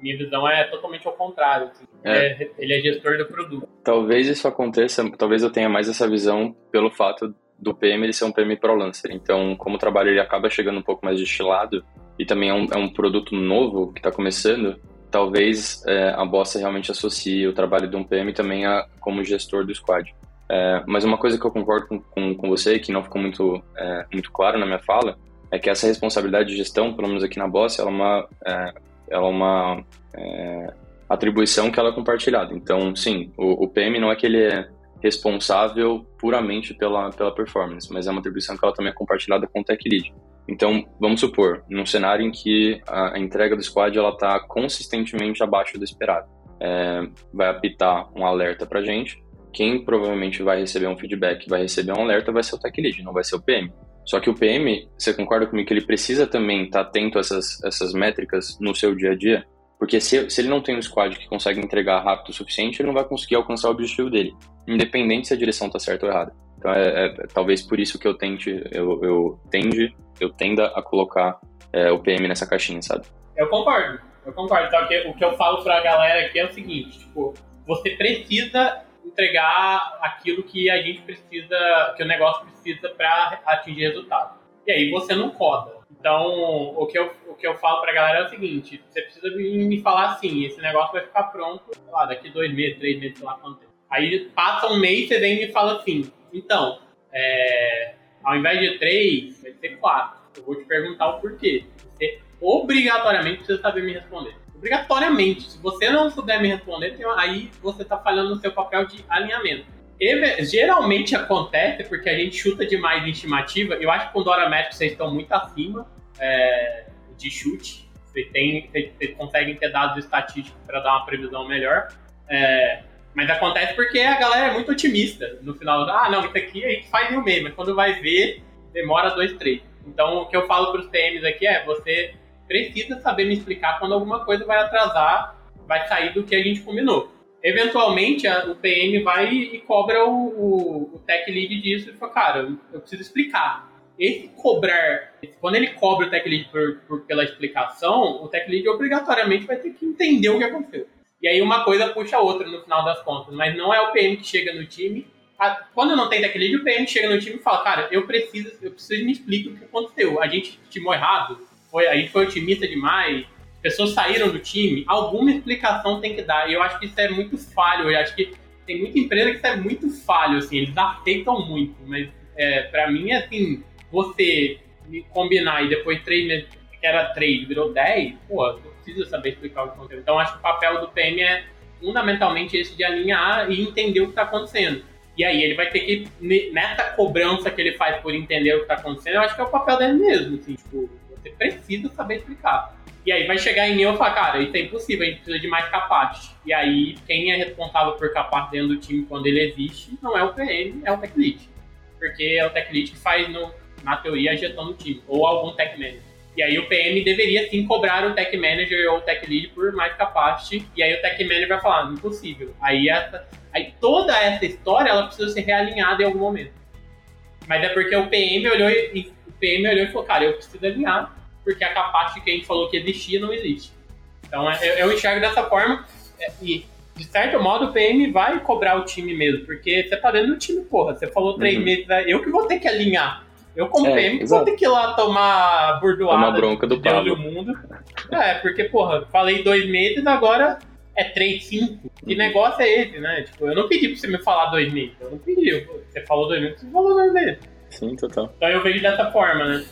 Minha visão é totalmente ao contrário. Assim. É. Ele, é, ele é gestor do produto. Talvez isso aconteça, talvez eu tenha mais essa visão pelo fato do PM ele ser um PM Pro Lancer. Então, como o trabalho ele acaba chegando um pouco mais destilado e também é um, é um produto novo que está começando, talvez é, a Bossa realmente associe o trabalho de um PM também a, como gestor do squad. É, mas uma coisa que eu concordo com, com, com você, que não ficou muito, é, muito claro na minha fala, é que essa responsabilidade de gestão, pelo menos aqui na Bossa, ela é uma, é, ela é uma é, atribuição que ela é compartilhada. Então, sim, o, o, PM não é que ele é responsável puramente pela, pela performance, mas é uma atribuição que ela também é compartilhada com o tech lead. Então, vamos supor, num cenário em que a, a entrega do squad ela está consistentemente abaixo do esperado, é, vai apitar um alerta para gente. Quem provavelmente vai receber um feedback, vai receber um alerta, vai ser o tech lead, não vai ser o PM. Só que o PM, você concorda comigo que ele precisa também estar tá atento a essas, essas métricas no seu dia a dia? Porque se, se ele não tem um squad que consegue entregar rápido o suficiente, ele não vai conseguir alcançar o objetivo dele, independente se a direção está certa ou errada. Então é, é, é, talvez por isso que eu tente, eu, eu tende, eu tenda a colocar é, o PM nessa caixinha, sabe? Eu concordo, eu concordo. Só que o que eu falo pra galera aqui é o seguinte, tipo, você precisa entregar aquilo que a gente precisa, que o negócio precisa para atingir resultado. E aí você não coda. Então, o que eu, o que eu falo pra galera é o seguinte: você precisa me falar assim, esse negócio vai ficar pronto, sei lá, daqui dois meses, três meses, sei lá quanto tempo. Aí passa um mês, você vem e me fala assim: então, é, ao invés de três, vai ser quatro. Eu vou te perguntar o porquê. Você obrigatoriamente precisa saber me responder obrigatoriamente. Se você não souber me responder, aí você está falhando no seu papel de alinhamento. Geralmente acontece porque a gente chuta demais em estimativa. Eu acho que com Dora Métrico vocês estão muito acima é, de chute. Vocês, têm, vocês, vocês, conseguem ter dados estatísticos para dar uma previsão melhor. É, mas acontece porque a galera é muito otimista. No final, ah, não, isso aqui a gente faz em um mês, mas quando vai ver, demora dois, três. Então, o que eu falo para os PMs aqui é: você precisa saber me explicar quando alguma coisa vai atrasar, vai sair do que a gente combinou. Eventualmente, a, o PM vai e cobra o, o, o tech lead disso e fala, cara, eu preciso explicar. Esse cobrar, quando ele cobra o tech lead por, por, pela explicação, o tech lead obrigatoriamente vai ter que entender o que aconteceu. E aí uma coisa puxa a outra no final das contas, mas não é o PM que chega no time. Quando não tem tech lead, o PM chega no time e fala, cara, eu preciso, eu preciso me explicar o que aconteceu. A gente estimou errado, foi, a gente foi otimista demais, pessoas saíram do time, alguma explicação tem que dar. E eu acho que isso é muito falho. Eu acho que tem muita empresa que isso é muito falho, assim, eles aceitam muito. Mas é, para mim, assim, você combinar e depois três meses, que era três, virou dez, pô, eu preciso saber explicar o que aconteceu. Então acho que o papel do PM é fundamentalmente esse de alinhar e entender o que está acontecendo. E aí ele vai ter que, nessa cobrança que ele faz por entender o que está acontecendo, eu acho que é o papel dele mesmo, assim, tipo, você precisa saber explicar. E aí vai chegar em mim e falar, cara, isso é impossível, a gente precisa de mais capaz. E aí, quem é responsável por capaz dentro do time quando ele existe, não é o PM, é o tech lead. Porque é o tech lead que faz, no, na teoria, a gestão do time, ou algum tech manager. E aí o PM deveria sim cobrar o tech manager ou o tech lead por mais capacity. E aí o tech manager vai falar, impossível. Aí, essa, aí toda essa história ela precisa ser realinhada em algum momento. Mas é porque o PM olhou e PM olhou e falou, cara, eu preciso alinhar, porque a capacidade que a gente falou que existia não existe. Então eu, eu enxergo dessa forma é, e, de certo modo, o PM vai cobrar o time mesmo, porque você tá dentro do time, porra. Você falou três uhum. meses, eu que vou ter que alinhar. Eu, como é, PM, exato. vou ter que ir lá tomar burdoada Uma bronca do Deus do mundo. É, porque, porra, falei dois meses, agora é três, cinco. Que uhum. negócio é esse, né? Tipo, eu não pedi pra você me falar dois meses. Eu não pedi. Você falou dois meses, você falou dois meses. Sim, total. Então eu vejo dessa forma, né?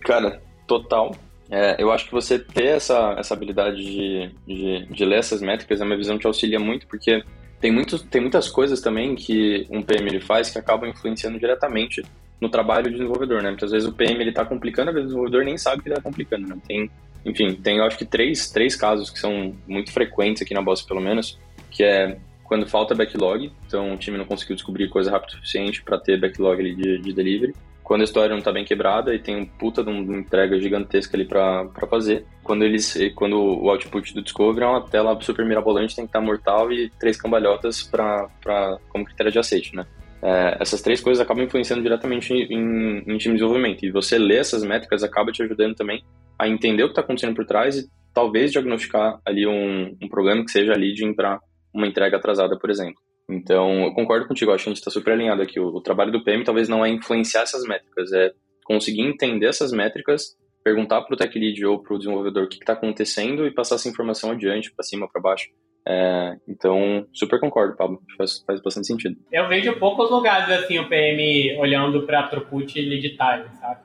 Cara, total. É, eu acho que você ter essa, essa habilidade de, de, de ler essas métricas, a minha visão te auxilia muito, porque tem, muito, tem muitas coisas também que um PM ele faz que acabam influenciando diretamente no trabalho do desenvolvedor, né? Muitas vezes o PM ele está complicando, às vezes o desenvolvedor nem sabe que ele está complicando, né? Tem, enfim, tem eu acho que três, três casos que são muito frequentes aqui na Boss, pelo menos, que é quando falta backlog, então o time não conseguiu descobrir coisa rápido o suficiente para ter backlog ali de, de delivery. Quando a história não está bem quebrada e tem um puta de uma entrega gigantesca ali para fazer. Quando eles, quando o output do Discovery é uma tela super mirabolante, tem que estar tá mortal e três cambalhotas para como critério de aceite, né? É, essas três coisas acabam influenciando diretamente em, em, em time de desenvolvimento. E você ler essas métricas acaba te ajudando também a entender o que está acontecendo por trás e talvez diagnosticar ali um, um problema que seja leading para uma entrega atrasada, por exemplo. Então, eu concordo contigo, acho que a gente está super alinhado aqui. O, o, trabalho do PM talvez não é influenciar essas métricas, é conseguir entender essas métricas, perguntar para o tech lead ou para o desenvolvedor o que está acontecendo e passar essa informação adiante, para cima, para baixo. É, então, super concordo, Pablo. Faz, faz bastante sentido. Eu vejo poucos lugares assim o PM olhando para throughput e lead time, sabe?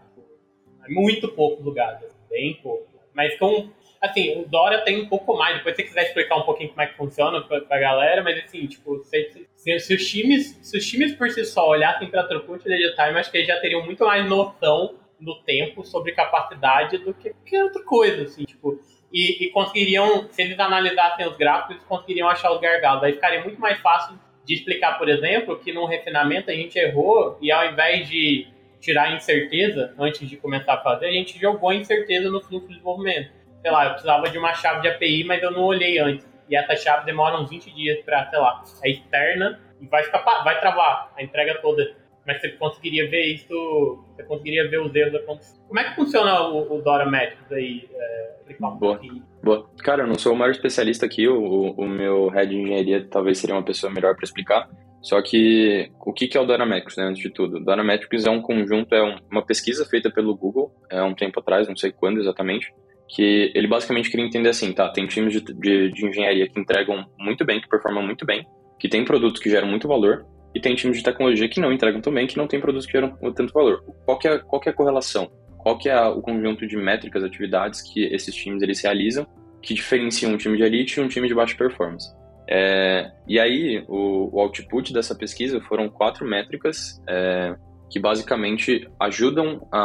Muito poucos lugares, bem pouco. Mas com assim, o Dora tem um pouco mais. Depois, se você quiser explicar um pouquinho como é que funciona pra, pra galera, mas assim, tipo, se, se, se, os times, se os times por si só olhassem pra throughput e time, acho que eles já teriam muito mais noção no tempo sobre capacidade do que qualquer outra coisa, assim, tipo. E, e conseguiriam, se eles analisassem os gráficos, eles conseguiriam achar os gargalos. Aí ficaria muito mais fácil de explicar, por exemplo, que no refinamento a gente errou e ao invés de tirar a incerteza antes de começar a fazer, a gente jogou a incerteza no fluxo de desenvolvimento. Sei lá, eu precisava de uma chave de API, mas eu não olhei antes. E essa chave demora uns 20 dias para, sei lá, é externa e vai ficar, vai travar a entrega toda. Mas você conseguiria ver isso, você conseguiria ver os erros acontecer. Como é que funciona o, o Dora Metrics aí? É, Boa. Boa. Cara, eu não sou o maior especialista aqui, o, o meu head de engenharia talvez seria uma pessoa melhor para explicar. Só que o que é o Dynametrics, né, antes de tudo? O Dynametrics é um conjunto, é uma pesquisa feita pelo Google há é um tempo atrás, não sei quando exatamente, que ele basicamente queria entender assim, tá, tem times de, de, de engenharia que entregam muito bem, que performam muito bem, que tem produtos que geram muito valor, e tem times de tecnologia que não entregam tão bem, que não tem produtos que geram tanto valor. Qual que é, qual que é a correlação? Qual que é o conjunto de métricas, atividades que esses times eles realizam que diferenciam um time de elite e um time de baixa performance? É, e aí, o, o, output dessa pesquisa foram quatro métricas é, que basicamente ajudam a,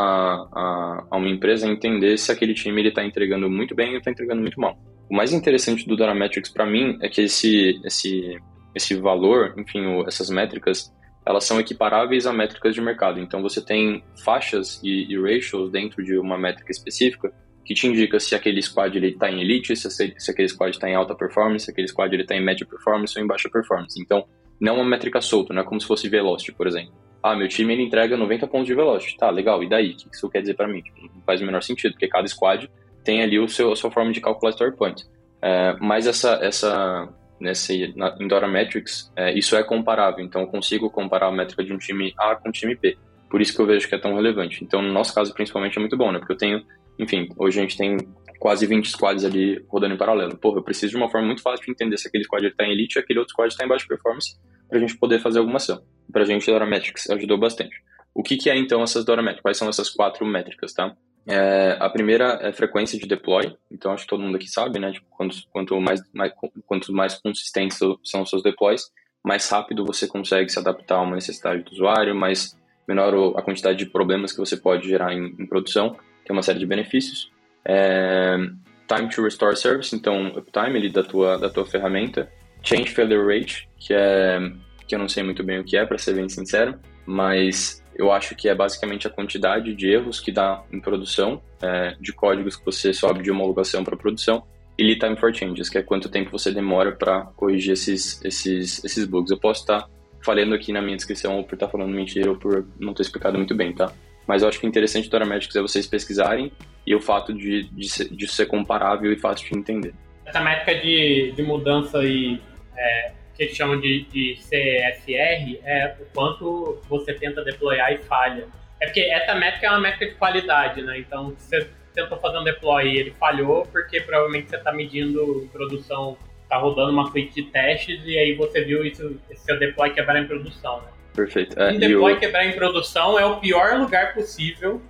a, a, uma empresa a entender se aquele time está entregando muito bem ou está entregando muito mal. O mais interessante do Dynametrics para mim é que esse, esse, esse valor, enfim, o, essas métricas, elas são equiparáveis a métricas de mercado. Então você tem faixas e, e ratios dentro de uma métrica específica que te indica se aquele squad está em elite, se, se aquele squad está em alta performance, se aquele squad está em média performance ou em baixa performance. Então, não é uma métrica solta, não é como se fosse velocity, por exemplo. Ah, meu time ele entrega 90 pontos de velocity. Tá, legal, e daí? O que isso quer dizer para mim? Tipo, não faz o menor sentido, porque cada squad tem ali o seu, a sua forma de calcular story point. É, mas essa, essa, nesse, na, em Dora Metrics, é, isso é comparável. Então, eu consigo comparar a métrica de um time A com um time B. Por isso que eu vejo que é tão relevante. Então, no nosso caso, principalmente, é muito bom, né? Porque eu tenho enfim, hoje a gente tem quase 20 squads ali rodando em paralelo. Porra, eu preciso de uma forma muito fácil de entender se aquele squad está em elite e aquele outro squad está em baixa performance para a gente poder fazer alguma ação. Para a gente, Dora Metrics ajudou bastante. O que, que é então essas Dora Metrics? Quais são essas quatro métricas, tá? É, a primeira é frequência de deploy, então acho que todo mundo aqui sabe, né? Tipo, quanto, quanto, mais, mais, quanto mais consistentes são os seus deploys, mais rápido você consegue se adaptar a uma necessidade do usuário, mais menor a quantidade de problemas que você pode gerar em, em produção, tem uma série de benefícios. É, time to Restore Service, então uptime ali da tua, da tua ferramenta. Change Failure Rate, que é que eu não sei muito bem o que é, para ser bem sincero, mas eu acho que é basicamente a quantidade de erros que dá em produção, é, de códigos que você sobe de homologação para produção, e lead time for changes, que é quanto tempo você demora para corrigir esses, esses, esses bugs. Eu posso estar falando aqui na minha descrição ou por estar falando mentira ou por não ter explicado muito bem, tá? Mas eu acho que o interessante do Arametrics é vocês pesquisarem e o fato de, de, ser, de ser comparável e fácil de entender. Essa métrica de, de mudança e é, que eles chamam de, de CSR é o quanto você tenta deployar e falha. É porque essa métrica é uma métrica de qualidade, né? Então, se você tentou fazer um deploy e ele falhou, porque provavelmente você está medindo em produção, está rodando uma suite de testes e aí você viu isso, esse seu deploy quebrar em produção, né? Perfeito. É, um deploy quebrar em produção é o pior lugar possível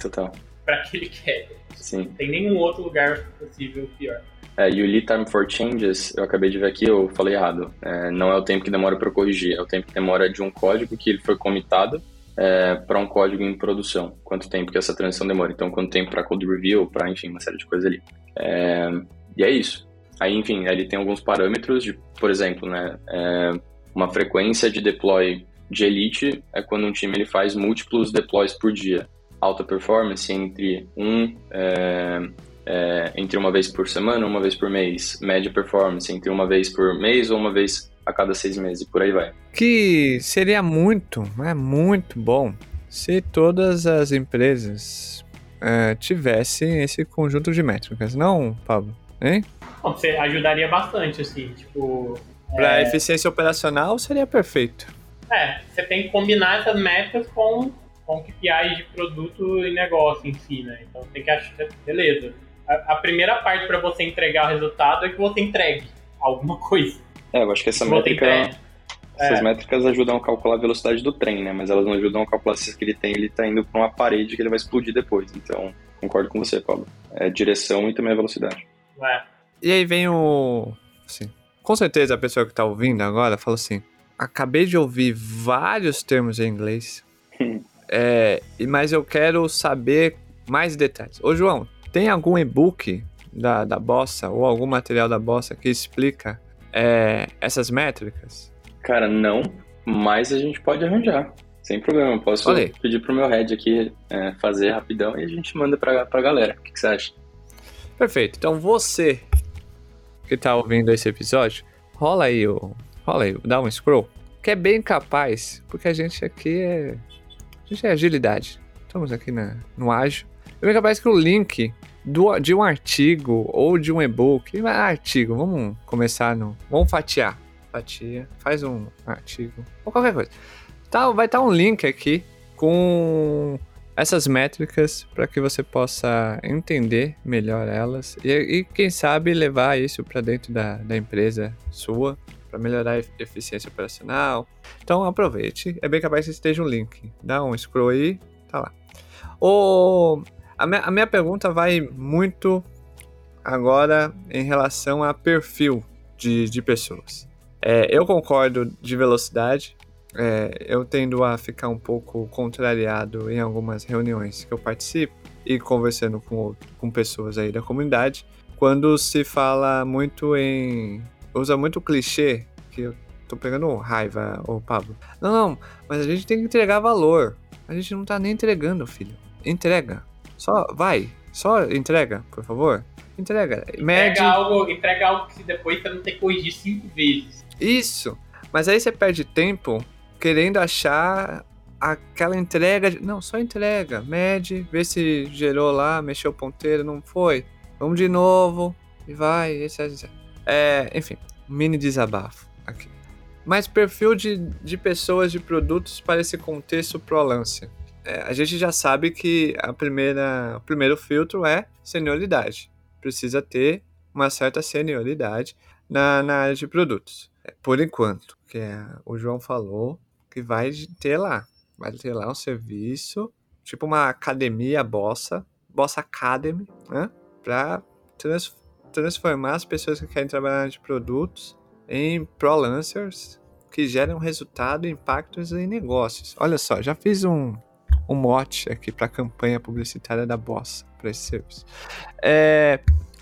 para que ele quebre. Sim. Não tem nenhum outro lugar possível pior. É, e o lead time for changes, eu acabei de ver aqui, eu falei errado. É, não é o tempo que demora para corrigir, é o tempo que demora de um código que ele foi comitado é, para um código em produção. Quanto tempo que essa transição demora? Então, quanto tempo para code review, para, enfim, uma série de coisas ali. É, e é isso. Aí, enfim, ele tem alguns parâmetros de, por exemplo, né, é, uma frequência de deploy de elite é quando um time ele faz múltiplos deploys por dia. Alta performance entre um é, é, entre uma vez por semana, uma vez por mês. Média performance entre uma vez por mês ou uma vez a cada seis meses, e por aí vai. Que seria muito, é muito bom se todas as empresas é, tivessem esse conjunto de métricas, não, Pablo? Hein? Bom, você ajudaria bastante, assim, tipo. Para é... eficiência operacional seria perfeito. É, você tem que combinar essas metas com, com KPIs de produto e negócio em si, né? Então tem que achar, beleza. A, a primeira parte para você entregar o resultado é que você entregue alguma coisa. É, eu acho que essa métrica, essas é. métricas ajudam a calcular a velocidade do trem, né? Mas elas não ajudam a calcular se ele tem, ele tá indo para uma parede que ele vai explodir depois. Então, concordo com você, Paulo. É direção e também a velocidade. É. E aí vem o. Assim, com certeza a pessoa que tá ouvindo agora fala assim: acabei de ouvir vários termos em inglês, é, mas eu quero saber mais detalhes. Ô, João, tem algum e-book da, da Bossa ou algum material da Bossa que explica é, essas métricas? Cara, não, mas a gente pode arranjar. Sem problema, posso Olha aí. pedir pro meu head aqui é, fazer rapidão e a gente manda pra, pra galera. O que, que você acha? Perfeito. Então você que tá ouvindo esse episódio, rola aí o. Rola aí, dá um scroll. Que é bem capaz, porque a gente aqui é. Gente é agilidade. Estamos aqui na, no ágil. É bem capaz que o link do, de um artigo ou de um e-book. ah, Artigo, vamos começar no. Vamos fatiar. Fatia, faz um artigo. Ou qualquer coisa. Tá, vai estar um link aqui com essas métricas para que você possa entender melhor elas e, e quem sabe levar isso para dentro da, da empresa sua para melhorar a eficiência operacional. Então aproveite, é bem capaz que esteja um link. Dá um scroll aí, tá lá. O, a, minha, a minha pergunta vai muito agora em relação a perfil de, de pessoas. É, eu concordo de velocidade, é, eu tendo a ficar um pouco contrariado em algumas reuniões que eu participo e conversando com, com pessoas aí da comunidade, quando se fala muito em. Usa muito clichê, que eu tô pegando raiva, ô Pablo. Não, não, mas a gente tem que entregar valor. A gente não tá nem entregando, filho. Entrega. Só vai. Só entrega, por favor. Entrega. Mede. Entrega algo, entrega algo que depois você não tem que corrigir cinco vezes. Isso. Mas aí você perde tempo querendo achar aquela entrega. de- Não, só entrega. Mede, vê se gerou lá, mexeu o ponteiro, não foi. Vamos de novo. E vai, etc. etc. É, enfim, mini desabafo aqui. Mas perfil de, de pessoas de produtos para esse contexto ProLance. É, a gente já sabe que a primeira, o primeiro filtro é senioridade. Precisa ter uma certa senioridade na, na área de produtos. É, Por enquanto, que é, o João falou que vai ter lá. Vai ter lá um serviço, tipo uma academia Bossa, Bossa Academy, né? Para trans, transformar as pessoas que querem trabalhar de produtos em pro-lancers que geram resultado impactos em negócios. Olha só, já fiz um, um mote aqui para a campanha publicitária da Bossa para esse serviço. É,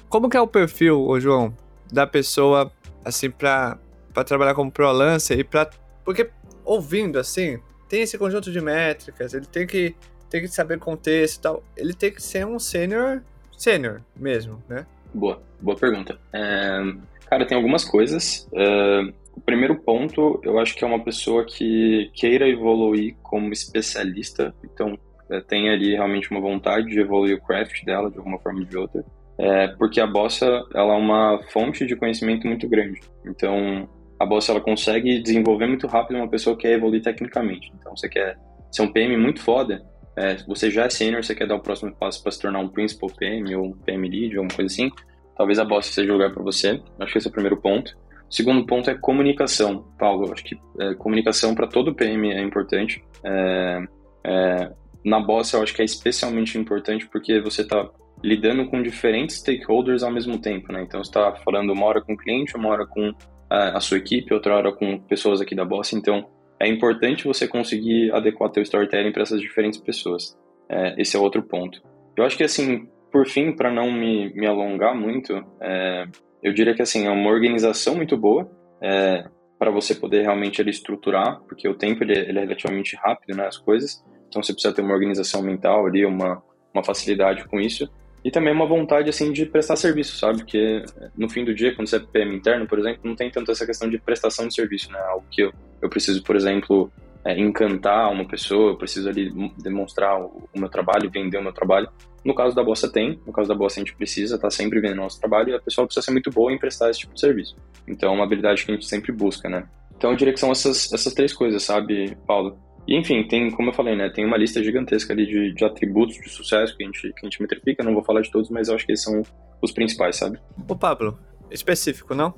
como que é o perfil, ô João, da pessoa assim para trabalhar como pro-lancer e para porque ouvindo assim tem esse conjunto de métricas, ele tem que tem que saber contexto e tal, ele tem que ser um sênior sênior mesmo, né? Boa, boa pergunta. É, cara, tem algumas coisas. É, o primeiro ponto, eu acho que é uma pessoa que queira evoluir como especialista, então é, tem ali realmente uma vontade de evoluir o craft dela de alguma forma ou de outra. É, porque a Bossa, ela é uma fonte de conhecimento muito grande. Então, a Bossa, ela consegue desenvolver muito rápido uma pessoa que quer evoluir tecnicamente. Então, você quer ser um PM muito foda, é, você já é sênior, você quer dar o próximo passo para se tornar um principal PM ou um PM lead ou uma coisa assim, talvez a Bossa seja o lugar para você. Acho que esse é o primeiro ponto. O segundo ponto é comunicação, Paulo. Acho que é, comunicação para todo PM é importante. É, é, na Bossa, eu acho que é especialmente importante porque você está lidando com diferentes stakeholders ao mesmo tempo, né? Então, você está falando uma hora com o cliente, uma hora com a, a sua equipe, outra hora com pessoas aqui da Bossa. Então, é importante você conseguir adequar teu storytelling para essas diferentes pessoas. É, esse é outro ponto. Eu acho que, assim, por fim, para não me, me alongar muito, é, eu diria que, assim, é uma organização muito boa é, para você poder realmente ele estruturar, porque o tempo ele, ele é relativamente rápido, né, as coisas. Então, você precisa ter uma organização mental ali, uma, uma facilidade com isso. E também uma vontade, assim, de prestar serviço, sabe? Porque no fim do dia, quando você é PM interno, por exemplo, não tem tanto essa questão de prestação de serviço, né? Algo que eu, eu preciso, por exemplo, é, encantar uma pessoa, eu preciso ali demonstrar o, o meu trabalho, vender o meu trabalho. No caso da Bossa tem, no caso da Bossa a gente precisa estar tá sempre vendendo nosso trabalho e a pessoa precisa ser muito boa em prestar esse tipo de serviço. Então é uma habilidade que a gente sempre busca, né? Então eu diria que são essas, essas três coisas, sabe, Paulo? E enfim, tem, como eu falei, né, tem uma lista gigantesca ali de, de atributos de sucesso que a, gente, que a gente metrifica, não vou falar de todos, mas eu acho que esses são os principais, sabe? Ô Pablo, específico, não?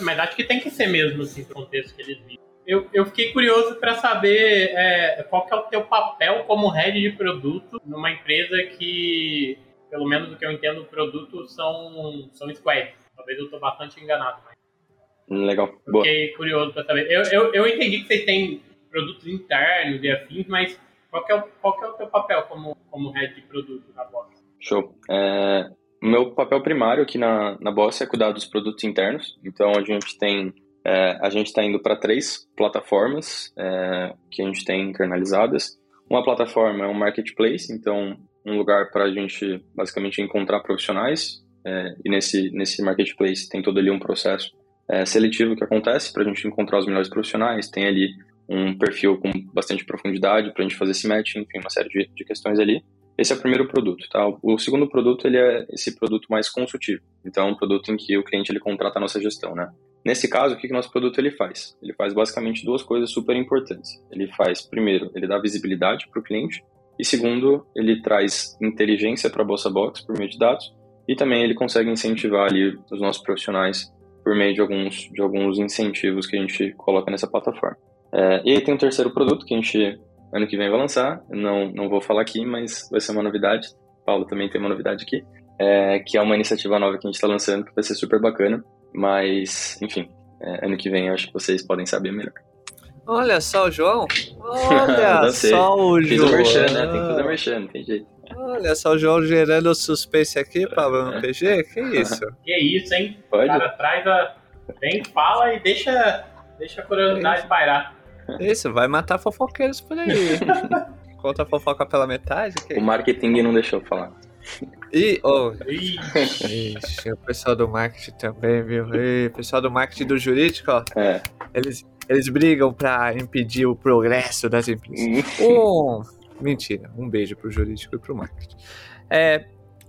Mas acho que tem que ser mesmo, assim, pro contexto que eles vivem. Eu, eu fiquei curioso para saber é, qual que é o teu papel como head de produto numa empresa que pelo menos do que eu entendo, produtos são, são squads. Talvez eu estou bastante enganado. Mas... Legal. Eu fiquei Boa. curioso para saber. Eu, eu, eu entendi que vocês têm produtos internos e afins, mas qual é o, qual é o teu papel como, como head de produto na Boss? Show. É, meu papel primário aqui na, na Boss é cuidar dos produtos internos. Então, a gente tem é, a gente está indo para três plataformas é, que a gente tem internalizadas. Uma plataforma é um marketplace, então um lugar para a gente basicamente encontrar profissionais. É, e nesse, nesse marketplace tem todo ali um processo é, seletivo que acontece para a gente encontrar os melhores profissionais. Tem ali um perfil com bastante profundidade para a gente fazer esse match, enfim, uma série de, de questões ali. Esse é o primeiro produto, tá? O segundo produto, ele é esse produto mais consultivo. Então, é um produto em que o cliente, ele contrata a nossa gestão, né? Nesse caso, o que, que nosso produto ele faz? Ele faz basicamente duas coisas super importantes. Ele faz, primeiro, ele dá visibilidade para o cliente, e segundo, ele traz inteligência para a Bolsa Box por meio de dados, e também ele consegue incentivar ali os nossos profissionais por meio de alguns, de alguns incentivos que a gente coloca nessa plataforma. É, e aí tem um terceiro produto que a gente ano que vem vai lançar. Não, não vou falar aqui, mas vai ser uma novidade. Paulo também tem uma novidade aqui, é, que é uma iniciativa nova que a gente está lançando, que vai ser super bacana. Mas, enfim, é, ano que vem eu acho que vocês podem saber melhor. Olha só o João. Olha <laughs> só o Fiz João. Fiz o merchan, né? Tem que fazer o merchan, não tem jeito. Olha só o João gerando suspense aqui, Pablo, no PG. Que <laughs> isso? Que isso, hein? Pode? Cara, traz a... Vem, fala e deixa, deixa a curiosidade pairar. Isso, vai matar fofoqueiros por aí. <laughs> Conta a fofoca pela metade. Que... O marketing não deixou falar. E, oh, ixi, o pessoal do marketing também, viu? E, o pessoal do marketing do jurídico, ó. É. Eles, eles brigam pra impedir o progresso das empresas. um, mentira, um beijo pro jurídico e pro marketing. É,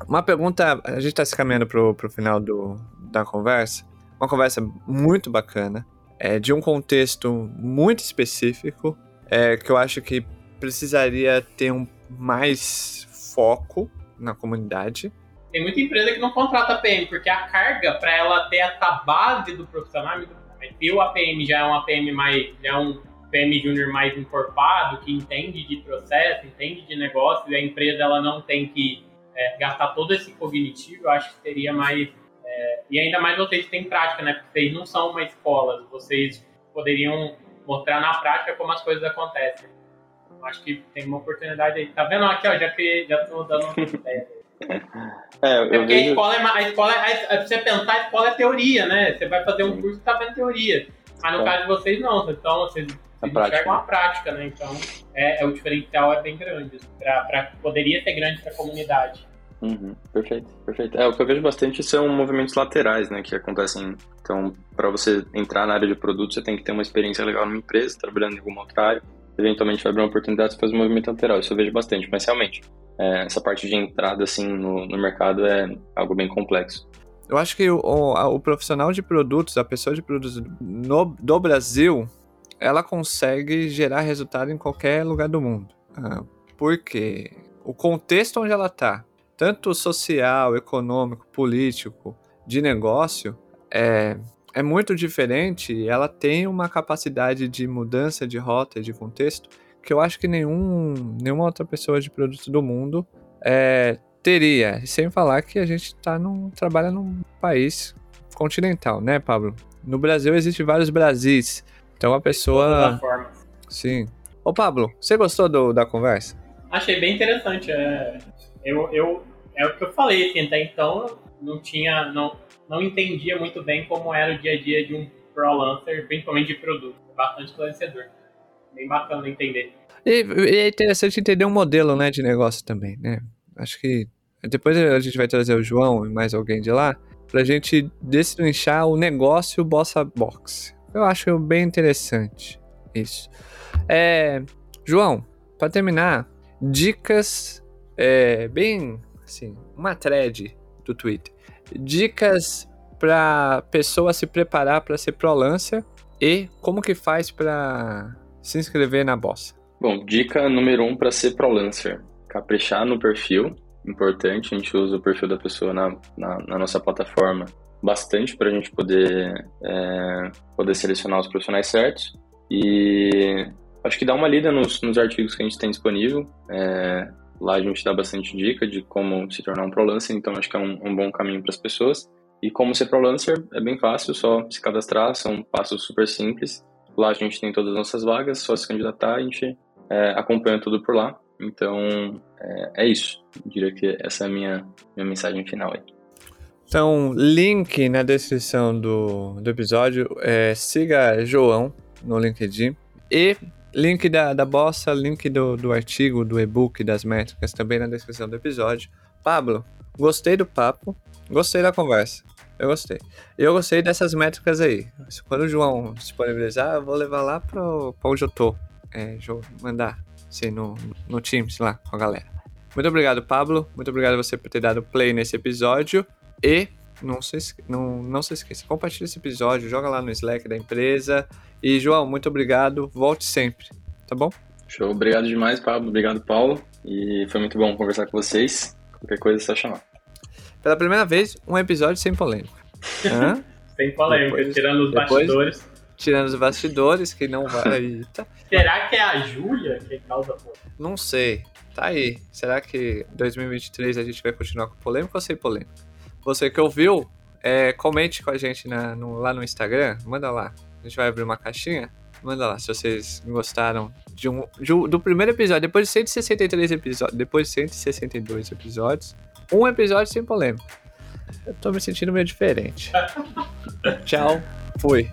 uma pergunta, a gente tá se caminhando pro, pro final do, da conversa. Uma conversa muito bacana é, de um contexto muito específico, é, que eu acho que precisaria ter um mais foco na comunidade. Tem muita empresa que não contrata a PM, porque a carga para ela ter essa base do profissional se o APM já é um APM mais, já é um PM júnior mais encorpado, que entende de processo, entende de negócio, e a empresa ela não tem que é, gastar todo esse cognitivo, eu acho que seria mais é, e ainda mais vocês têm prática, né? Porque vocês não são uma escola, vocês poderiam mostrar na prática como as coisas acontecem. Acho que tem uma oportunidade aí. Tá vendo aqui, ó? Já que já tô dando uma <laughs> ideia. É, é porque vejo... a escola, é, a escola é, você pensar, a escola é teoria, né? Você vai fazer um curso e tá vendo teoria. Mas no é. caso de vocês, não. Então, vocês, vocês enxergam a prática, né? Então, é, é, o diferencial é bem grande. Pra, pra, poderia ser grande para a comunidade. Uhum, perfeito, perfeito. É, o que eu vejo bastante são movimentos laterais, né, que acontecem. Então, para você entrar na área de produto, você tem que ter uma experiência legal numa empresa, trabalhando em alguma outra área. Eventualmente vai abrir uma oportunidade de fazer um movimento lateral. Isso eu vejo bastante, mas realmente, é, essa parte de entrada, assim, no, no mercado é algo bem complexo. Eu acho que o, o, o profissional de produtos, a pessoa de produtos no, do Brasil, ela consegue gerar resultado em qualquer lugar do mundo. Ah, porque o contexto onde ela está tanto social, econômico, político, de negócio, é, é muito diferente e ela tem uma capacidade de mudança de rota e de contexto que eu acho que nenhum, nenhuma outra pessoa de produto do mundo é, teria. Sem falar que a gente tá num, trabalha num país continental, né, Pablo? No Brasil existem vários Brasis. Então a pessoa. Sim. Ô, Pablo, você gostou do, da conversa? Achei bem interessante. É, eu, eu, é o que eu falei, assim, até então não tinha, não, não entendia muito bem como era o dia a dia de um Pro Lancer, principalmente de produto. É bastante esclarecedor. Bem bacana entender. E, é interessante entender um modelo né, de negócio também, né? Acho que depois a gente vai trazer o João e mais alguém de lá pra gente destrinchar o negócio Bossa Box. Eu acho bem interessante isso. É, João, para terminar, dicas é, bem assim, uma thread do Twitter. Dicas para pessoa se preparar para ser pro lancer e como que faz para se inscrever na bossa. Bom, dica número um para ser pro lancer, caprichar no perfil, importante. A gente usa o perfil da pessoa na, na, na nossa plataforma bastante para a gente poder é, poder selecionar os profissionais certos e acho que dá uma lida nos, nos artigos que a gente tem disponível. É, Lá a gente dá bastante dica de como se tornar um ProLancer, então acho que é um, um bom caminho para as pessoas. E como ser ProLancer é bem fácil, só se cadastrar, são passos super simples. Lá a gente tem todas as nossas vagas, só se candidatar, a gente é, acompanha tudo por lá. Então é, é, isso. Eu diria que essa é a minha, minha mensagem final aí. Então, link na descrição do, do episódio. É, siga João no LinkedIn. E link da, da bossa, link do, do artigo, do e-book, das métricas também na descrição do episódio. Pablo, gostei do papo, gostei da conversa. Eu gostei. Eu gostei dessas métricas aí. Quando o João disponibilizar, eu vou levar lá pro, pra onde eu tô. É, mandar, assim, no, no Teams lá com a galera. Muito obrigado, Pablo. Muito obrigado a você por ter dado play nesse episódio. E não se, não, não se esqueça, compartilha esse episódio, joga lá no Slack da empresa. E, João, muito obrigado. Volte sempre, tá bom? Show. Obrigado demais, Pablo. Obrigado, Paulo. E foi muito bom conversar com vocês. Qualquer coisa é só chamar. Pela primeira vez, um episódio sem polêmica. <laughs> Hã? sem polêmica, depois, tirando os depois, bastidores. Tirando os bastidores, que não vai. <laughs> Será que é a Júlia que causa polêmica? Não sei. Tá aí. Será que 2023 a gente vai continuar com polêmica ou sem polêmica? Você que ouviu, é, comente com a gente na, no, lá no Instagram, manda lá. A gente vai abrir uma caixinha. Manda lá se vocês gostaram de um, de, do primeiro episódio, depois de 163 episódios, depois de 162 episódios, um episódio sem polêmica. Eu tô me sentindo meio diferente. <laughs> Tchau, fui.